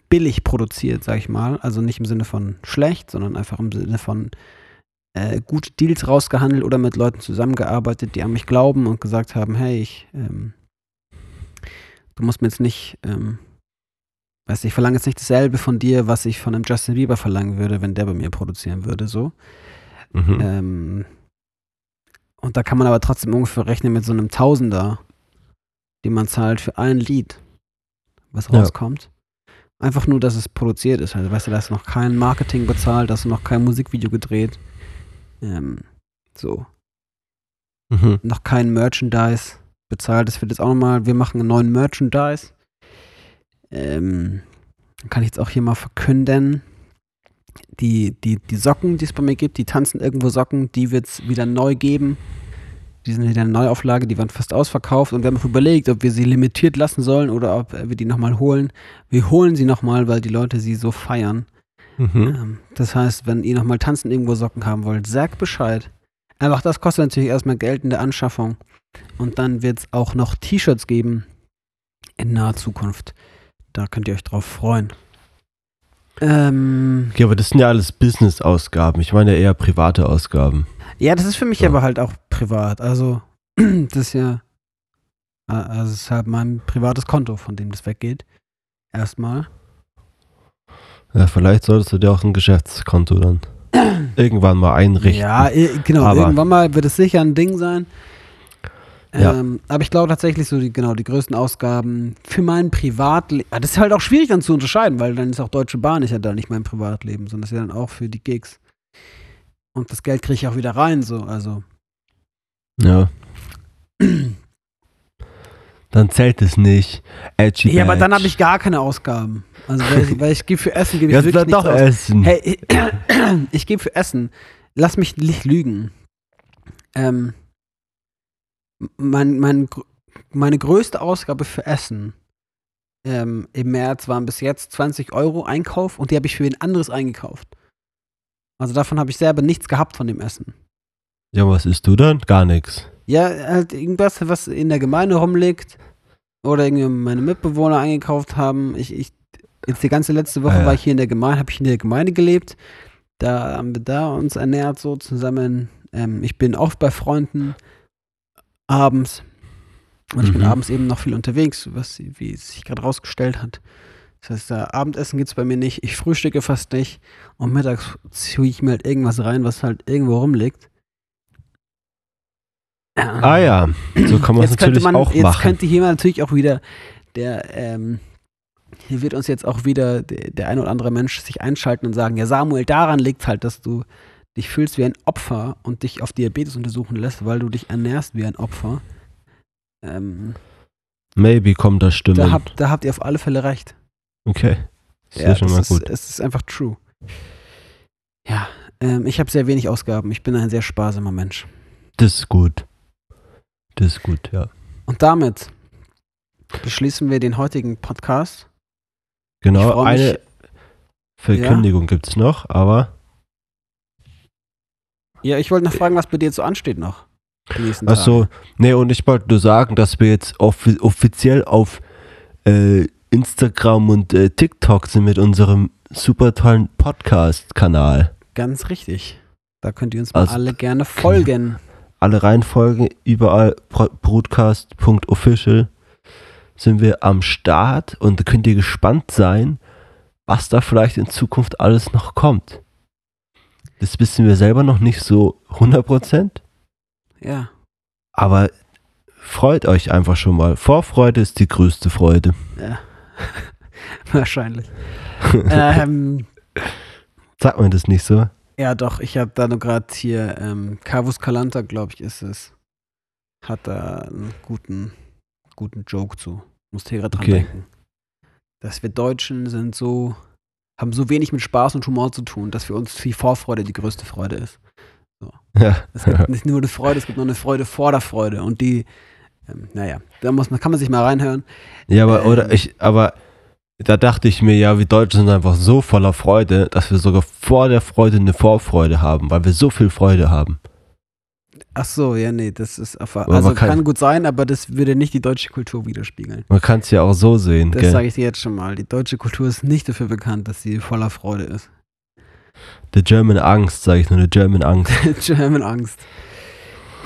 billig produziert, sag ich mal. Also nicht im Sinne von schlecht, sondern einfach im Sinne von äh, gute Deals rausgehandelt oder mit Leuten zusammengearbeitet, die an mich glauben und gesagt haben, hey, ich, ähm, du musst mir jetzt nicht ähm, Weißt du, ich verlange jetzt nicht dasselbe von dir, was ich von einem Justin Bieber verlangen würde, wenn der bei mir produzieren würde, so. Mhm. Ähm, und da kann man aber trotzdem ungefähr rechnen mit so einem Tausender, den man zahlt für ein Lied, was Ja. Einfach nur, dass es produziert ist. Also, weißt du, da ist noch kein Marketing bezahlt, da hast du noch kein Musikvideo gedreht. Ähm, so. Mhm. Noch kein Merchandise bezahlt. Das wird jetzt auch nochmal, wir machen einen neuen Merchandise. Ähm, kann ich jetzt auch hier mal verkünden. Die, die, die Socken, die es bei mir gibt, die tanzen irgendwo Socken, die wird es wieder neu geben. Die sind wieder eine Neuauflage, die waren fast ausverkauft und wir haben überlegt, ob wir sie limitiert lassen sollen oder ob wir die nochmal holen. Wir holen sie nochmal, weil die Leute sie so feiern. Mhm. Ähm, Das heißt, wenn ihr nochmal tanzen irgendwo Socken haben wollt, sagt Bescheid. Einfach das kostet natürlich erstmal Geld in der Anschaffung. Und dann wird es auch noch T-Shirts geben in naher Zukunft. Da könnt ihr euch drauf freuen. Ähm, Okay, aber das sind ja alles Business-Ausgaben. Ich meine eher private Ausgaben. Ja, das ist für mich Ja. aber halt auch privat. Also, das ist ja. äh, Also, es ist halt mein privates Konto, von dem das weggeht. Erstmal. Ja, vielleicht solltest du dir auch ein Geschäftskonto dann irgendwann mal einrichten. Ja, genau. Aber- irgendwann mal wird es sicher ein Ding sein. Ja. Ähm, aber ich glaube tatsächlich so die, genau, die größten Ausgaben für mein Privatleben. Das ist halt auch schwierig dann zu unterscheiden, weil dann ist auch Deutsche Bahn nicht ja da nicht mein Privatleben, sondern das ist ja dann auch für die Gigs. Und das Geld kriege ich auch wieder rein, so, also. Ja. Dann zählt es nicht. Edgy Ja, aber dann habe ich gar keine Ausgaben. Also, weil ich, weil ich gebe für Essen, gebe ich Ja, wirklich dann doch aus. essen. Hey, ich, ich gebe für Essen. Lass mich nicht lügen. Ähm, mein, mein, meine größte Ausgabe für Essen ähm, im März waren bis jetzt 20 Euro Einkauf und die habe ich für wen anderes eingekauft. Also davon habe ich selber nichts gehabt von dem Essen. Ja, was isst du dann? Gar nichts. Ja, halt irgendwas, was in der Gemeinde rumliegt oder irgendwie meine Mitbewohner eingekauft haben. Ich, ich, jetzt die ganze letzte Woche Ah, ja. war ich hier in der Gemeinde, habe ich in der Gemeinde gelebt. Da haben wir da uns ernährt so zusammen. Ähm, ich bin oft bei Freunden abends. Und ich bin Mhm. abends eben noch viel unterwegs, was, wie es sich gerade rausgestellt hat. Das heißt, da Abendessen gibt es bei mir nicht. Ich frühstücke fast nicht. Und mittags ziehe ich mir halt irgendwas rein, was halt irgendwo rumliegt. Ah ja, so kann man es jetzt natürlich man, auch jetzt machen. könnte hier natürlich auch wieder der, ähm, hier wird uns jetzt auch wieder der, der ein oder andere Mensch sich einschalten und sagen, ja Samuel, daran liegt halt, dass du dich fühlst wie ein Opfer und dich auf Diabetes untersuchen lässt, weil du dich ernährst wie ein Opfer. Ähm, Maybe kommt da Stimmen. da, habt, da habt ihr auf alle Fälle recht. Okay. Ist ja, Ja, schon das mal ist, gut. Es ist einfach true. Ja, ähm, ich habe sehr wenig Ausgaben. Ich bin ein sehr sparsamer Mensch. Das ist gut. Das ist gut, ja. Und damit beschließen wir den heutigen Podcast. Genau, mich- eine Verkündigung gibt's noch, aber Ja, ich wollte noch fragen, was bei dir so ansteht noch. Die nächsten ach Tage. so, nee, und ich wollte nur sagen, dass wir jetzt offi offiziell auf äh, Instagram und äh, TikTok sind mit unserem super tollen Podcast-Kanal. Ganz richtig. Da könnt ihr uns mal Also- alle gerne folgen. Alle Reihenfolgen überall broadcast.official sind wir am Start und da könnt ihr gespannt sein, was da vielleicht in Zukunft alles noch kommt. Das wissen wir selber noch nicht so 100%, Ja. aber freut euch einfach schon mal. Vorfreude ist die größte Freude. ja. Wahrscheinlich. ähm, Sagt man das nicht so? ja, doch, ich habe da nur gerade hier, ähm, Carvus Calanta, glaube ich, ist es. Hat da einen guten, guten Joke zu. Musste hier gerade dran Okay. denken. Dass wir Deutschen sind so, haben so wenig mit Spaß und Humor zu tun, dass für uns die Vorfreude die größte Freude ist. Ja. Es gibt nicht nur eine Freude, es gibt noch eine Freude vor der Freude. Und die, ähm, naja, da muss man, kann man sich mal reinhören. Ja, aber Ähm. oder ich, aber da dachte ich mir, ja, wir Deutschen sind einfach so voller Freude, dass wir sogar vor der Freude eine Vorfreude haben, weil wir so viel Freude haben. Ach so, ja, nee, das ist also kann- kann, gut sein, aber das würde nicht die deutsche Kultur widerspiegeln. Man kann es ja auch so sehen, Das sage ich dir jetzt schon mal. Die deutsche Kultur ist nicht dafür bekannt, dass sie voller Freude ist. The German Angst, sage ich nur, the German Angst. German Angst.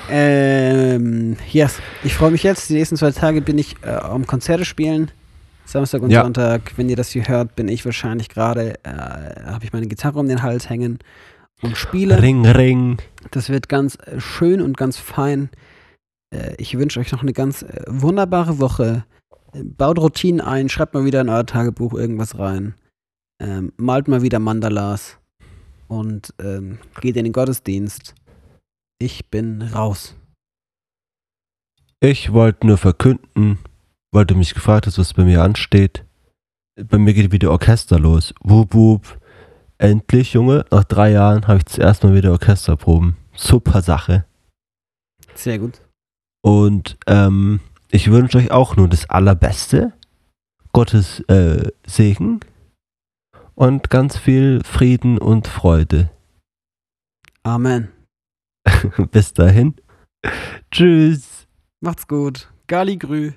Ähm, yes, ich freue mich jetzt. Die nächsten zwei Tage bin ich äh, am Konzerte spielen. Samstag und Ja. Sonntag, wenn ihr das hier hört, bin ich wahrscheinlich gerade, äh, habe ich meine Gitarre um den Hals hängen und spiele. Ring, ring. Das wird ganz äh, schön und ganz fein. Äh, ich wünsche euch noch eine ganz äh, wunderbare Woche. Äh, Baut Routinen ein, schreibt mal wieder in euer Tagebuch irgendwas rein. Ähm, malt mal wieder Mandalas und ähm, geht in den Gottesdienst. Ich bin raus. Ich wollte nur verkünden, weil du mich gefragt hast, was bei mir ansteht. Bei mir geht wieder Orchester los. Wup, wup. Endlich, Junge, nach drei Jahren habe ich das erste Mal wieder Orchesterproben. Super Sache. Sehr gut. Und ähm, ich wünsche euch auch nur das Allerbeste. Gottes äh, Segen. Und ganz viel Frieden und Freude. Amen. Bis dahin. Tschüss. Macht's gut. Gali Grü.